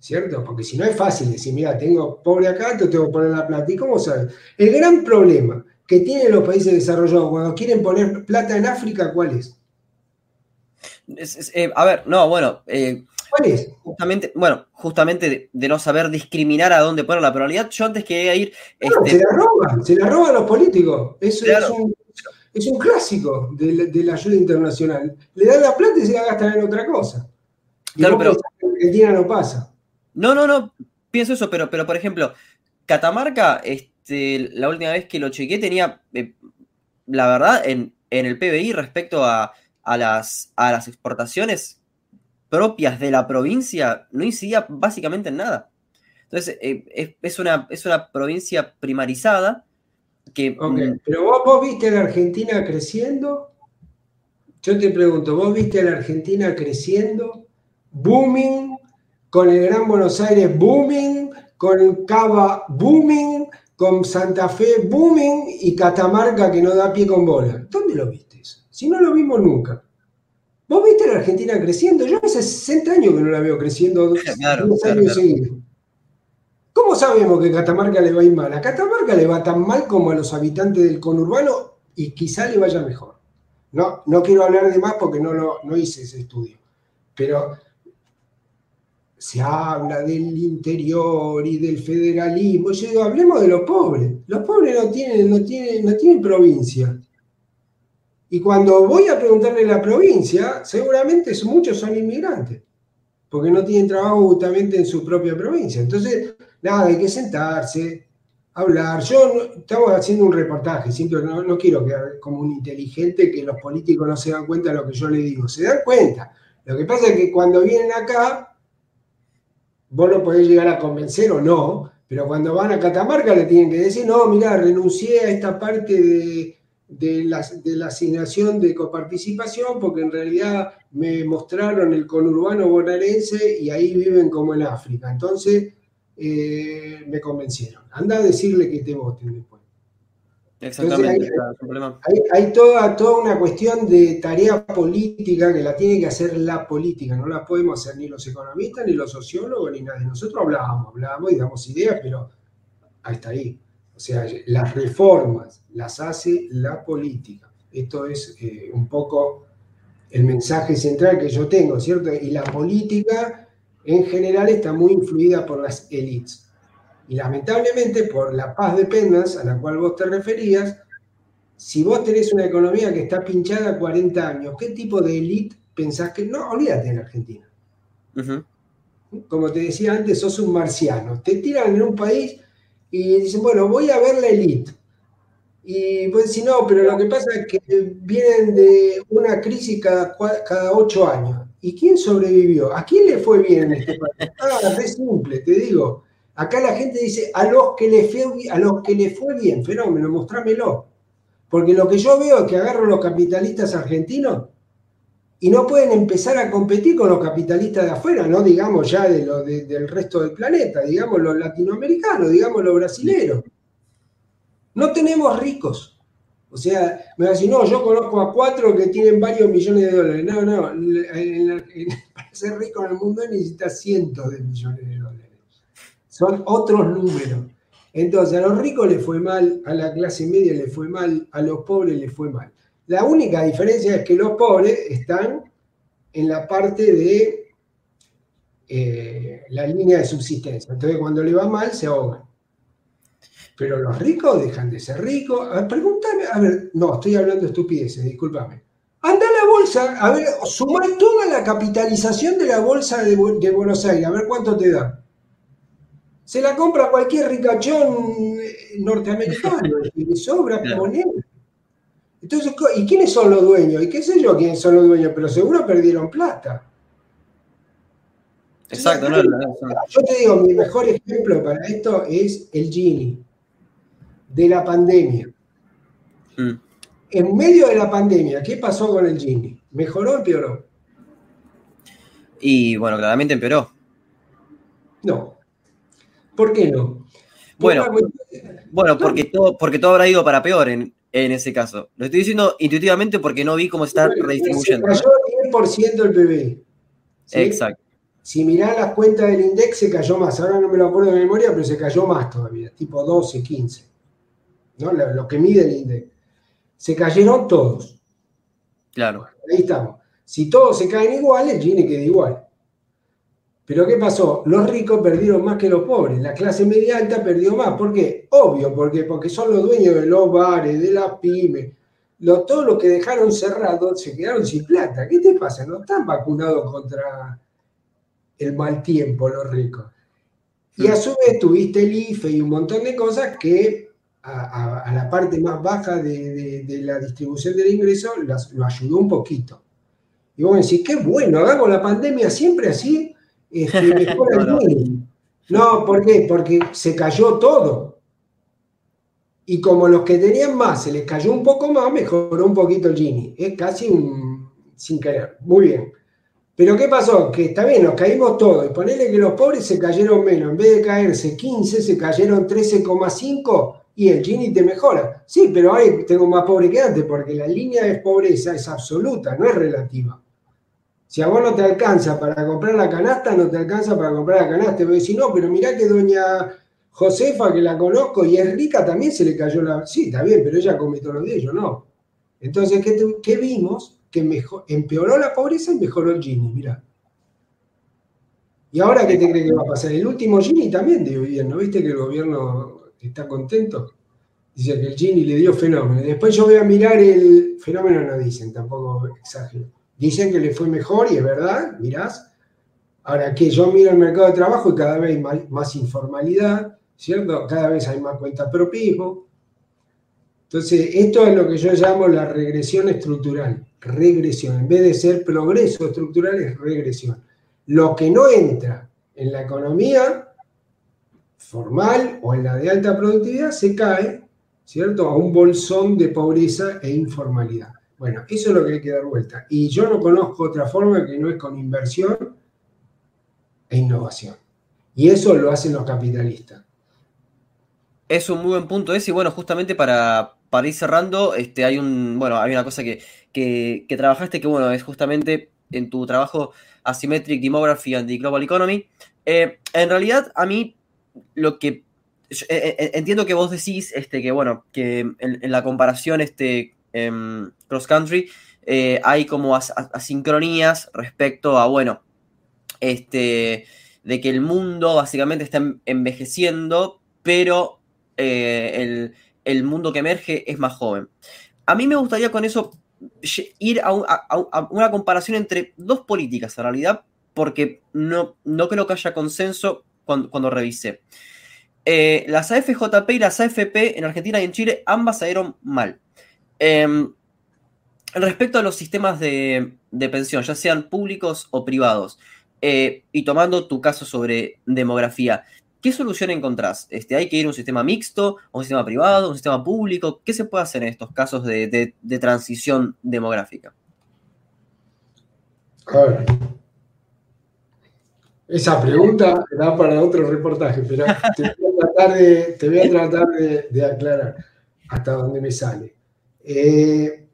¿Cierto? Porque si no es fácil decir, mira, tengo pobre acá, te tengo que poner la plata. ¿Y cómo sabes? El gran problema que tienen los países desarrollados cuando quieren poner plata en África, ¿cuál es? Eh, a ver, no, bueno. Eh, ¿Cuál es? Justamente, bueno, justamente de, no saber discriminar a dónde poner la probabilidad. Yo antes quería ir. Este, se la roban, se la roban los políticos. Eso es, un, es, un, clásico de la, ayuda internacional. Le dan la plata y se la gastan en otra cosa. claro, pero. En Argentina no pasa. No, no, no. Pienso eso, pero, pero por ejemplo, Catamarca, este, la última vez que lo chequeé, tenía, eh, la verdad, en, en el PBI respecto a, las, a las exportaciones propias de la provincia, no incidía básicamente en nada. Entonces, eh, es, una, es una provincia primarizada que... Mm, pero vos, vos viste a la Argentina creciendo. Yo te pregunto, ¿vos viste a la Argentina creciendo? Booming, con el Gran Buenos Aires booming, con Cava booming, con Santa Fe booming y Catamarca que no da pie con bola. ¿Dónde lo viste eso? Si no lo vimos nunca. ¿Vos viste a la Argentina creciendo? Yo hace 60 años que no la veo creciendo dos años. ¿Cómo sabemos que Catamarca le va a ir mal? A Catamarca le va tan mal como a los habitantes del conurbano y quizá le vaya mejor. No, no quiero hablar de más porque no, lo, no hice ese estudio. Pero se habla del interior y del federalismo. Yo digo, hablemos de los pobres. Los pobres no tienen, no tienen, no tienen provincia. Y cuando voy a preguntarle la provincia, seguramente muchos son inmigrantes, porque no tienen trabajo justamente en su propia provincia. Entonces, nada, hay que sentarse, hablar. Yo estamos haciendo un reportaje, siempre no, no quiero quedar como un inteligente que los políticos no se dan cuenta de lo que yo le digo. Se dan cuenta. Lo que pasa es que cuando vienen acá, vos lo podés llegar a convencer o no, pero cuando van a Catamarca le tienen que decir, no, mira, renuncié a esta parte de, la, de la asignación de coparticipación porque en realidad me mostraron el conurbano bonaerense y ahí viven como en África. Entonces eh, me convencieron. Anda a decirle que te voten después. Exactamente. hay, toda, toda una cuestión de tarea política que la tiene que hacer la política, no la podemos hacer ni los economistas, ni los sociólogos, ni nadie. Nosotros hablábamos, hablábamos y damos ideas, pero está ahí. O sea, las reformas las hace la política. Esto es eh, un poco el mensaje central que yo tengo, ¿cierto? Y la política en general está muy influida por las élites. Y lamentablemente, por la paz de penas a la cual vos te referías, si vos tenés una economía que está pinchada 40 años, ¿qué tipo de élite pensás que.? No, olvídate en Argentina. Como te decía antes, sos un marciano. Te tiran en un país y dicen, bueno, voy a ver la élite. Y pues si no, pero lo que pasa es que vienen de una crisis cada, cada ocho años. ¿Y quién sobrevivió? ¿A quién le fue bien en este país? Ah, es simple, te digo. Acá la gente dice, a los que le fue, a los que le fue bien, fenómeno, mostrámelo. Porque lo que yo veo es que agarro los capitalistas argentinos y no pueden empezar a competir con los capitalistas de afuera, no digamos ya de del resto del planeta, digamos los latinoamericanos, digamos los brasileños. No tenemos ricos. O sea, me decir, no, yo conozco a cuatro que tienen varios millones de dólares. No, no, para ser rico en el mundo necesitas cientos de millones de dólares son otros números. Entonces, a los ricos les fue mal, a la clase media le fue mal, a los pobres les fue mal. La única diferencia es que los pobres están en la parte de eh, la línea de subsistencia. Entonces, cuando le va mal, se ahogan. Pero los ricos dejan de ser ricos. A ver, pregúntame, a ver, no, estoy hablando de estupideces, discúlpame. Anda a la bolsa, a ver, suma toda la capitalización de la bolsa de Buenos Aires, a ver cuánto te da se la compra cualquier ricachón eh, norteamericano y sobra moneda. Entonces, ¿y quiénes son los dueños? Y qué sé yo quiénes son los dueños, pero seguro perdieron plata. Exacto, no, Yo te digo, mi mejor ejemplo para esto es el Gini, de la pandemia. Mm. En medio de la pandemia, ¿qué pasó con el Gini? ¿Mejoró o empeoró? Y bueno, claramente empeoró. No, ¿Por qué no? Bueno, bueno porque, todo, porque todo habrá ido para peor en, ese caso. Lo estoy diciendo intuitivamente porque no vi cómo está redistribuyendo. Se cayó 10% el PBI. Exacto. Si mirás las cuentas del INDEX, se cayó más. Ahora no me lo acuerdo de memoria, pero se cayó más todavía, tipo 12, 15. ¿no? Lo, que mide el INDEX. Se cayeron todos. Claro. Ahí estamos. Si todos se caen igual, el Gini queda igual. Pero ¿qué pasó? Los ricos perdieron más que los pobres, la clase media alta perdió más. ¿Por qué? Obvio, porque, porque son los dueños de los bares, de las pymes. todos los que dejaron cerrados se quedaron sin plata. ¿Qué te pasa? No están vacunados contra el mal tiempo los ricos. Y a su vez tuviste el IFE y un montón de cosas que a, la parte más baja de, la distribución del ingreso lo ayudó un poquito. Y vos decís, qué bueno, hagamos la pandemia siempre así, este, mejor no, ¿por qué? Porque se cayó todo. Y como los que tenían más se les cayó un poco más, mejoró un poquito el Gini. Es casi un sin querer. Muy bien. Pero ¿qué pasó? Que está bien, nos caímos todos. Y ponele que los pobres se cayeron menos. En vez de caerse 15, se cayeron 13,5 y el Gini te mejora. Sí, pero ahí tengo más pobre que antes, porque la línea de pobreza es absoluta, no es relativa. Si a vos no te alcanza para comprar la canasta, no te alcanza para comprar la canasta. Y vos no, pero mirá que doña Josefa, que la conozco y es rica, también se le cayó la... Sí, está bien, pero ella come todos los días, yo no. Entonces, ¿qué, vimos? que mejor, empeoró la pobreza y mejoró el Gini, mira. ¿Y ahora qué te cree que va a pasar? El último Gini también dio bien, ¿no viste que el gobierno está contento? Dice que el Gini le dio fenómeno. Después yo voy a mirar el fenómeno, no dicen, tampoco exagero. Dicen que le fue mejor y es verdad, mirás. Ahora que yo miro el mercado de trabajo y cada vez hay más, informalidad, ¿cierto? Cada vez hay más cuentas propismo. Entonces, esto es lo que yo llamo la regresión estructural regresión. En vez de ser progreso estructural, es regresión. Lo que no entra en la economía formal o en la de alta productividad se cae, ¿cierto?, a un bolsón de pobreza e informalidad. Bueno, eso es lo que hay que dar vuelta. Y yo no conozco otra forma que no es con inversión e innovación. Y eso lo hacen los capitalistas. Es un muy buen punto ese, y bueno, justamente para, para ir cerrando, este, hay un, bueno, hay una cosa que, que, trabajaste, que bueno, es justamente en tu trabajo Asymmetric Demography and the Global Economy. Eh, en realidad, a mí lo que eh, eh, entiendo que vos decís este, que, bueno, que en, la comparación este, em, cross country hay como asincronías respecto a, bueno, este, de que el mundo básicamente está envejeciendo, pero el, el mundo que emerge es más joven. A mí me gustaría con eso ir a, una comparación entre dos políticas en realidad, porque no, no creo que haya consenso cuando, cuando revisé. Eh, las AFJP y las AFP en Argentina y en Chile ambas salieron mal. Em, respecto a los sistemas de, pensión, ya sean públicos o privados, eh, y tomando tu caso sobre demografía, ¿Qué solución encontrás? Este, ¿Hay que ir a un sistema mixto, un sistema privado, un sistema público? ¿Qué se puede hacer en estos casos de, transición demográfica? A ver. Esa pregunta da para otro reportaje, pero te voy a tratar de, aclarar hasta dónde me sale. Eh,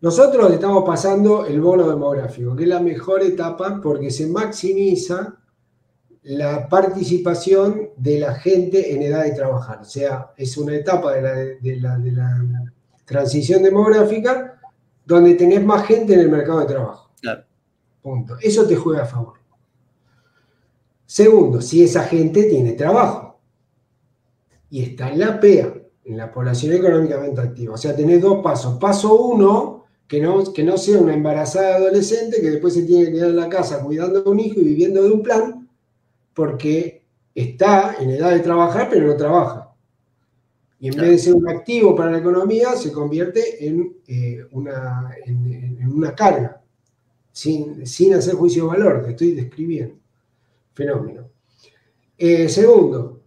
nosotros estamos pasando el bono demográfico, que es la mejor etapa porque se maximiza la participación de la gente en edad de trabajar. O sea, es una etapa de la, transición demográfica donde tenés más gente en el mercado de trabajo. Punto. Eso te juega a favor. Segundo, si esa gente tiene trabajo y está en la PEA, en la población económicamente activa. O sea, tenés dos pasos. Paso uno, que no, que no sea una embarazada adolescente que después se tiene que quedar en la casa cuidando de un hijo y viviendo de un plan porque está en edad de trabajar, pero no trabaja. Y en vez de ser un activo para la economía, se convierte en, eh, una, en, una carga, sin, sin, hacer juicio de valor, que estoy describiendo. Fenómeno. Eh, segundo,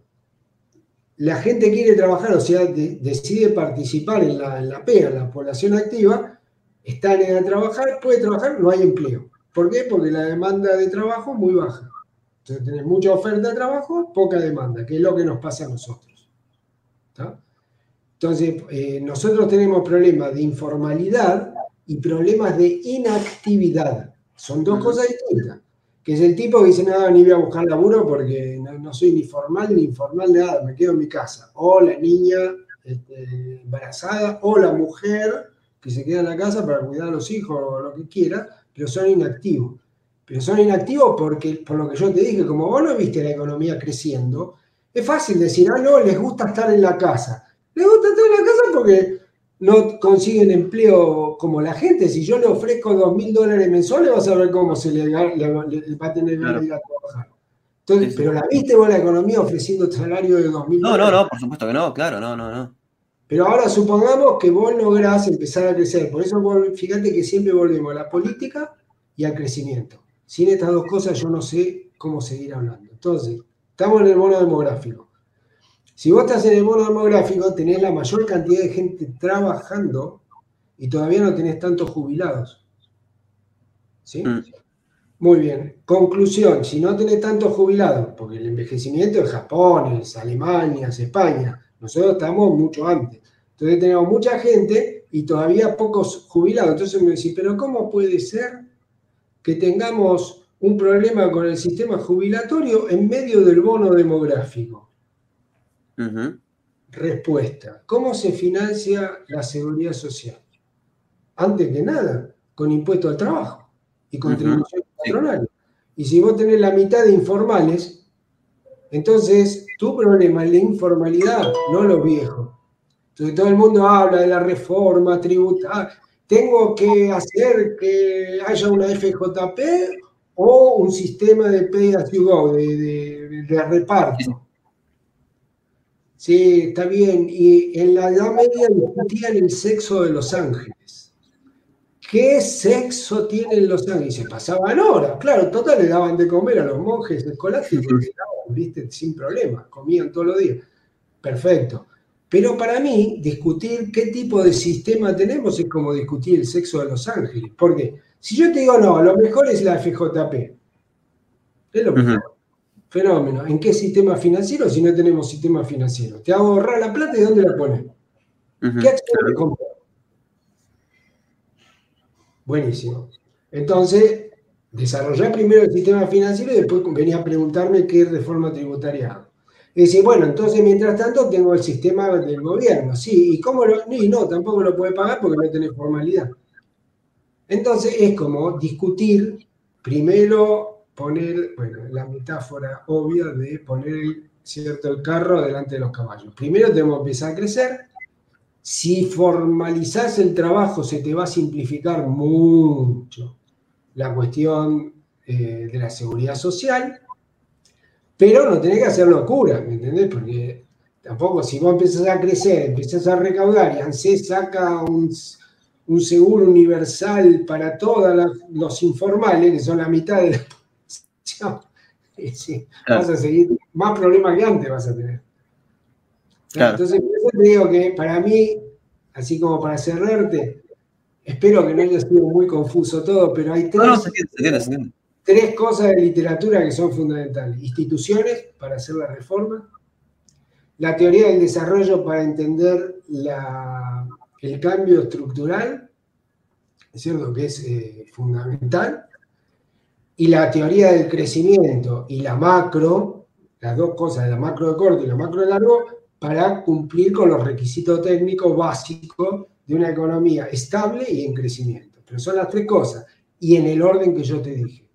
la gente quiere trabajar, o sea, decide participar en la, en la PEA, en la población activa, está en de trabajar, puede trabajar, no hay empleo. ¿Por qué? Porque la demanda de trabajo es muy baja. Entonces tenés mucha oferta de trabajo, poca demanda, que es lo que nos pasa a nosotros. Entonces, eh, nosotros tenemos problemas de informalidad y problemas de inactividad. Son dos cosas distintas. Que es el tipo que dice, nada, ni voy a buscar laburo porque no, soy ni formal ni informal, nada, me quedo en mi casa. O la niña este, embarazada, o la mujer que se queda en la casa para cuidar a los hijos o lo que quiera, pero son inactivos. pero son inactivos porque, por lo que yo te dije, como vos no viste la economía creciendo, es fácil decir, ah, no, les gusta estar en la casa. Les gusta estar en la casa porque no consiguen empleo como la gente. Si yo le ofrezco dos mil dólares mensuales, vas a ver cómo se le, va a tener que ir a trabajar. Entonces, pero la viste vos la economía ofreciendo salario de dos mil No, no, no, por supuesto que no, claro, no, no, no. Pero ahora supongamos que vos lográs empezar a crecer. Por eso fíjate que siempre volvemos a la política y al crecimiento. Sin estas dos cosas yo no sé cómo seguir hablando. Entonces, estamos en el bono demográfico. Si vos estás en el bono demográfico, tenés la mayor cantidad de gente trabajando y todavía no tenés tantos jubilados. ¿Sí? Mm. Muy bien. Conclusión, si no tenés tantos jubilados, porque el envejecimiento es Japón, es Alemania, es España, nosotros estamos mucho antes. Entonces tenemos mucha gente y todavía pocos jubilados. Entonces me decís, pero ¿cómo puede ser que tengamos un problema con el sistema jubilatorio en medio del bono demográfico? Respuesta. ¿Cómo se financia la seguridad social? Antes que nada, con impuesto al trabajo y contribuciones patronales. Y si vos tenés la mitad de informales, entonces tu problema es la informalidad, no lo viejo. Entonces todo el mundo habla de la reforma tributaria. Tengo que hacer que haya una FJP o un sistema de pay as you go, de, reparto. Sí, está bien. Y en la Edad Media discutían el sexo de los ángeles. ¿Qué sexo tienen los ángeles? Se pasaban horas. Claro, total le daban de comer a los monjes escolásticos, ¿viste? sin problema, comían todos los días. Perfecto. Pero para mí, discutir qué tipo de sistema tenemos es como discutir el sexo de los ángeles. ¿Por qué? Si yo te digo, no, lo mejor es la FJP. Es lo mejor. Fenómeno. ¿En qué sistema financiero si no tenemos sistema financiero? Te hago ahorrar la plata y ¿dónde la pones? ¿Qué acción te compras? Buenísimo. Entonces, desarrollar primero el sistema financiero y después venía a preguntarme qué reforma tributaria hago. Y decir, bueno, entonces mientras tanto tengo el sistema del gobierno, sí, ¿y cómo lo.? Y no, tampoco lo puede pagar porque no tiene formalidad. Entonces es como discutir, primero poner, bueno, la metáfora obvia de poner, ¿cierto?, el carro delante de los caballos. Primero tenemos que empezar a crecer. Si formalizás el trabajo, se te va a simplificar mucho la cuestión eh, de la seguridad social pero no tenés que hacer locura, ¿me entendés? Porque tampoco, si vos empezás a crecer, empezás a recaudar y ANSES saca un, seguro universal para todos los informales, que son la mitad de la sí, vas a seguir, más problemas que antes vas a tener. Entonces, por eso te digo que para mí, así como para cerrarte, espero que no haya sido muy confuso todo, pero hay tres. No, no, tres cosas de literatura que son fundamentales. Instituciones para hacer la reforma, la teoría del desarrollo para entender el cambio estructural, es cierto que es eh, fundamental, y la teoría del crecimiento y la macro, las dos cosas, la macro de corto y la macro de largo, para cumplir con los requisitos técnicos básicos de una economía estable y en crecimiento. Pero son las tres cosas, y en el orden que yo te dije.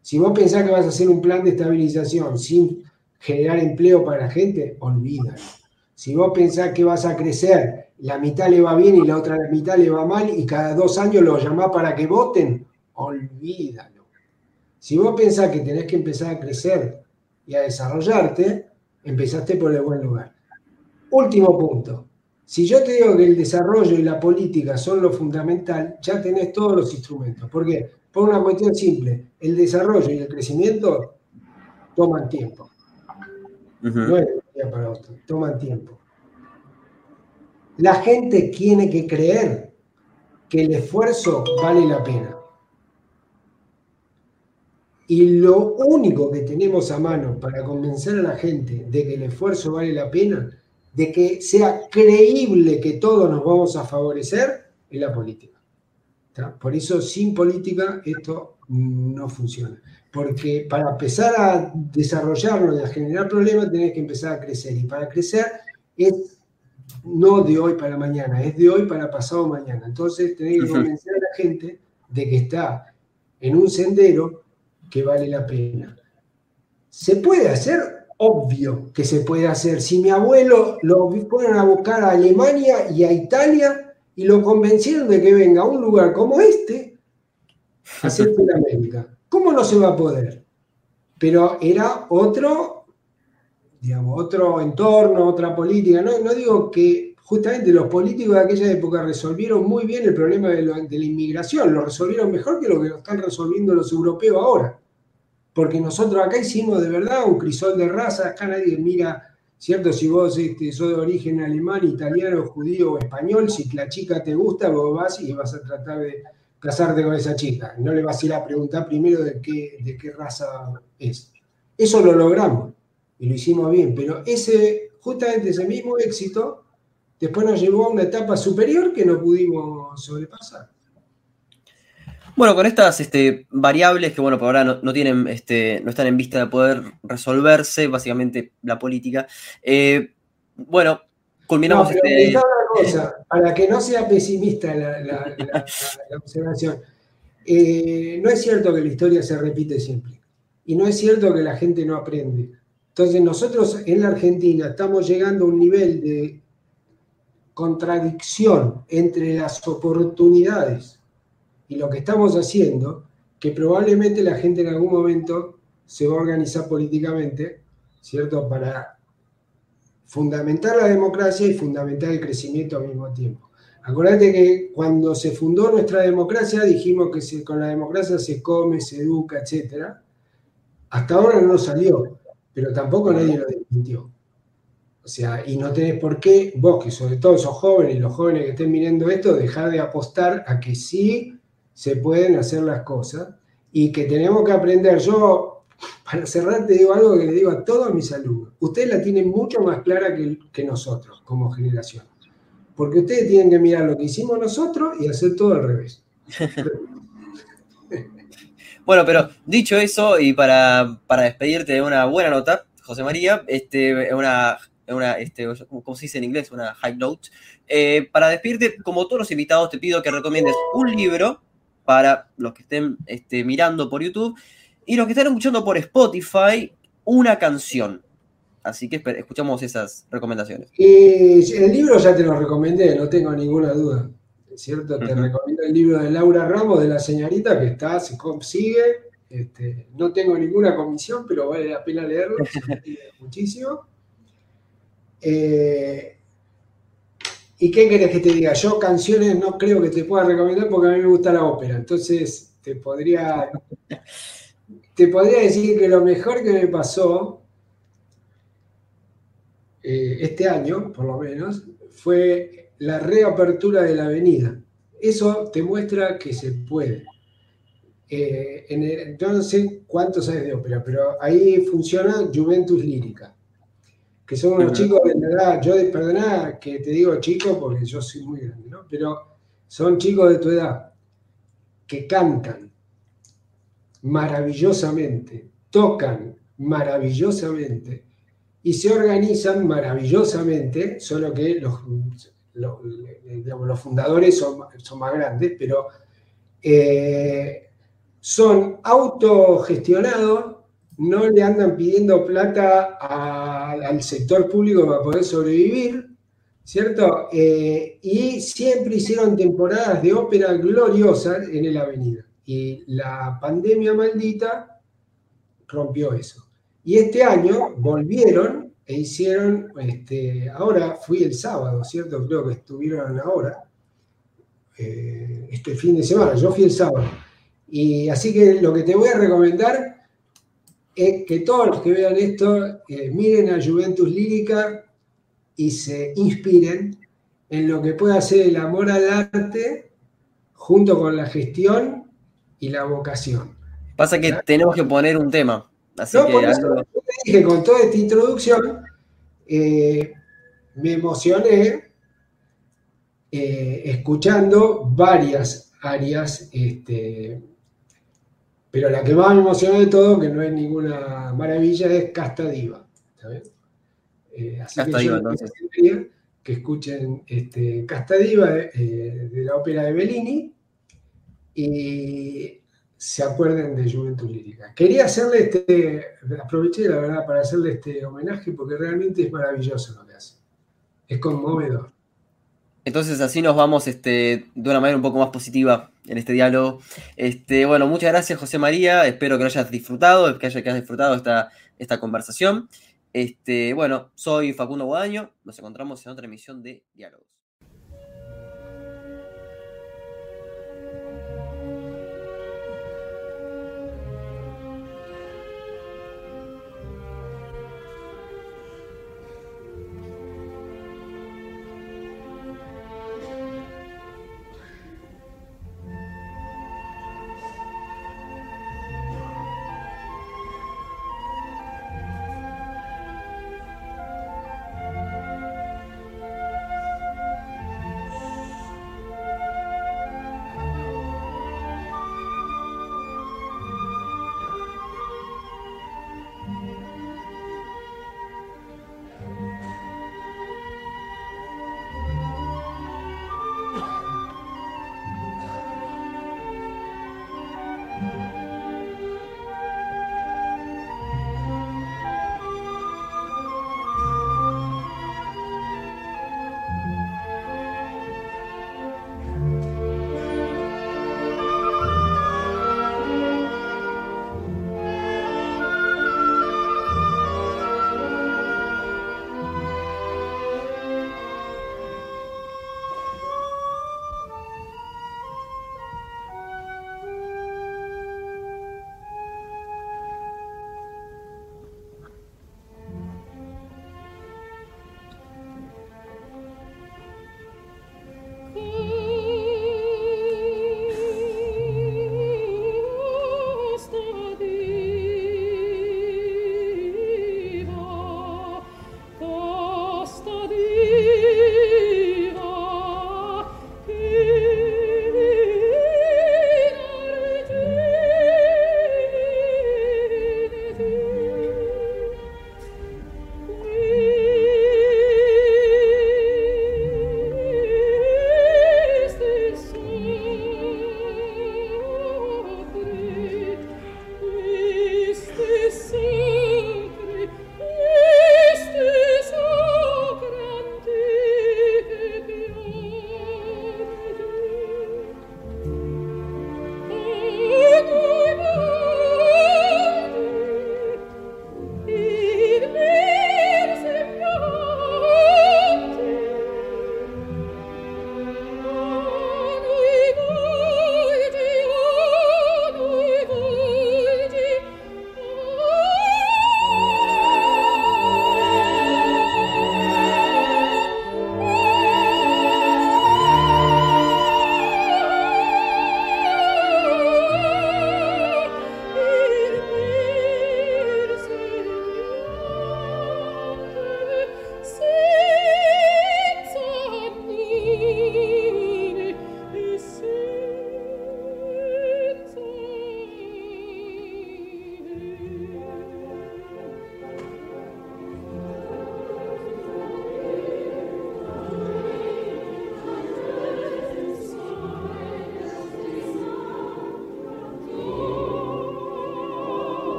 Si vos pensás que vas a hacer un plan de estabilización sin generar empleo para la gente, olvídalo. Si vos pensás que vas a crecer, la mitad le va bien y la otra mitad le va mal y cada dos años lo llamás para que voten, olvídalo. Si vos pensás que tenés que empezar a crecer y a desarrollarte, empezaste por el buen lugar. Último punto. Si yo te digo que el desarrollo y la política son lo fundamental, ya tenés todos los instrumentos. ¿Por qué? Por una cuestión simple, el desarrollo y el crecimiento toman tiempo. No es de día para otro, toman tiempo. La gente tiene que creer que el esfuerzo vale la pena. Y lo único que tenemos a mano para convencer a la gente de que el esfuerzo vale la pena, de que sea creíble que todos nos vamos a favorecer, es la política. Por eso sin política esto no funciona. Porque para empezar a desarrollarlo y a generar problemas tenés que empezar a crecer. Y para crecer es no de hoy para mañana, es de hoy para pasado mañana. Entonces tenés que convencer a la gente de que está en un sendero que vale la pena. ¿Se puede hacer? Obvio que se puede hacer. Si mi abuelo lo fueron a buscar a Alemania y a Italia y lo convencieron de que venga a un lugar como este a hacer América, ¿cómo no se va a poder? Pero era otro, digamos, otro entorno, otra política. No, no digo que justamente los políticos de aquella época resolvieron muy bien el problema de, la inmigración, lo resolvieron mejor que lo que están resolviendo los europeos ahora. Porque nosotros acá hicimos de verdad un crisol de raza, acá nadie mira, ¿cierto? Si vos este, sos de origen alemán, italiano, judío o español, si la chica te gusta, vos vas y vas a tratar de casarte con esa chica. No le vas a ir a preguntar primero de qué, de qué raza es. Eso lo logramos y lo hicimos bien, pero ese, justamente ese mismo éxito después nos llevó a una etapa superior que no pudimos sobrepasar. Bueno, con estas este, variables que, bueno, por ahora no, tienen, este, no están en vista de poder resolverse, básicamente la política. Eh, bueno, culminamos este. cosa, para que no sea pesimista la, observación, eh, no es cierto que la historia se repite siempre. Y no es cierto que la gente no aprende. Entonces, nosotros en la Argentina estamos llegando a un nivel de contradicción entre las oportunidades y lo que estamos haciendo, que probablemente la gente en algún momento se va a organizar políticamente, ¿cierto? Para fundamentar la democracia y fundamentar el crecimiento al mismo tiempo. Acuérdate que cuando se fundó nuestra democracia dijimos que con la democracia se come, se educa, etc. Hasta ahora no salió, pero tampoco nadie lo desmintió. O sea, y no tenés por qué, vos que sobre todo sos jóvenes y los jóvenes que estén mirando esto, dejar de apostar a que sí se pueden hacer las cosas y que tenemos que aprender. Yo, para cerrar, te digo algo que le digo a todos mis alumnos. Ustedes la tienen mucho más clara que, nosotros como generación. Porque ustedes tienen que mirar lo que hicimos nosotros y hacer todo al revés. bueno, pero dicho eso, y para, para despedirte de una buena nota, José María, este, una una, este, como se dice en inglés, una high note. Eh, para despedirte, como todos los invitados, te pido que recomiendes un libro para los que estén este, mirando por YouTube y los que estén escuchando por Spotify, una canción. Así que escuchamos esas recomendaciones. Y el libro ya te lo recomendé, no tengo ninguna duda. ¿Cierto? Te recomiendo el libro de Laura Ramos, de la señorita, que está, se consigue. Este, no tengo ninguna comisión, pero vale la pena leerlo, muchísimo. Eh, ¿Y qué querés que te diga? Yo canciones no creo que te pueda recomendar porque a mí me gusta la ópera. Entonces, te podría, te podría decir que lo mejor que me pasó eh, este año, por lo menos, fue la reapertura de la avenida. Eso te muestra que se puede. Eh, yo no sé cuánto sabes de ópera, pero ahí funciona Juventus Lírica que son unos chicos de edad, yo perdoná que te digo chico porque yo soy muy grande, ¿no? Pero son chicos de tu edad que cantan maravillosamente, tocan maravillosamente y se organizan maravillosamente, solo que los, los, fundadores son, son, más grandes, pero eh, son autogestionados no le andan pidiendo plata al sector público para poder sobrevivir, ¿cierto? Eh, y siempre hicieron temporadas de ópera gloriosas en el avenida. Y la pandemia maldita rompió eso. Y este año volvieron e hicieron, este, ahora fui el sábado, ¿cierto? Creo que estuvieron ahora, eh, este fin de semana, yo fui el sábado. Y así que lo que te voy a recomendar es que todos los que vean esto eh, miren a Juventus Lírica y se inspiren en lo que puede hacer el amor al arte junto con la gestión y la vocación. Pasa que tenemos que poner un tema. Así que yo dije con toda esta introducción, eh, me emocioné eh, escuchando varias áreas este, pero la que más me emocionó de todo, que no es ninguna maravilla, es Casta Diva. Eh, así que Diva, entonces. Que escuchen este, Casta Diva eh, de la ópera de Bellini. Y se acuerden de Juventud Lírica. Quería hacerle este, aproveché la verdad para hacerle este homenaje porque realmente es maravilloso lo que hace. Es conmovedor. Entonces así nos vamos este, de una manera un poco más positiva en este diálogo. Este, bueno, muchas gracias José María, espero que lo hayas disfrutado, que, hayas disfrutado esta, esta conversación. Este, bueno, soy Facundo Guadaño, nos encontramos en otra emisión de Diálogos.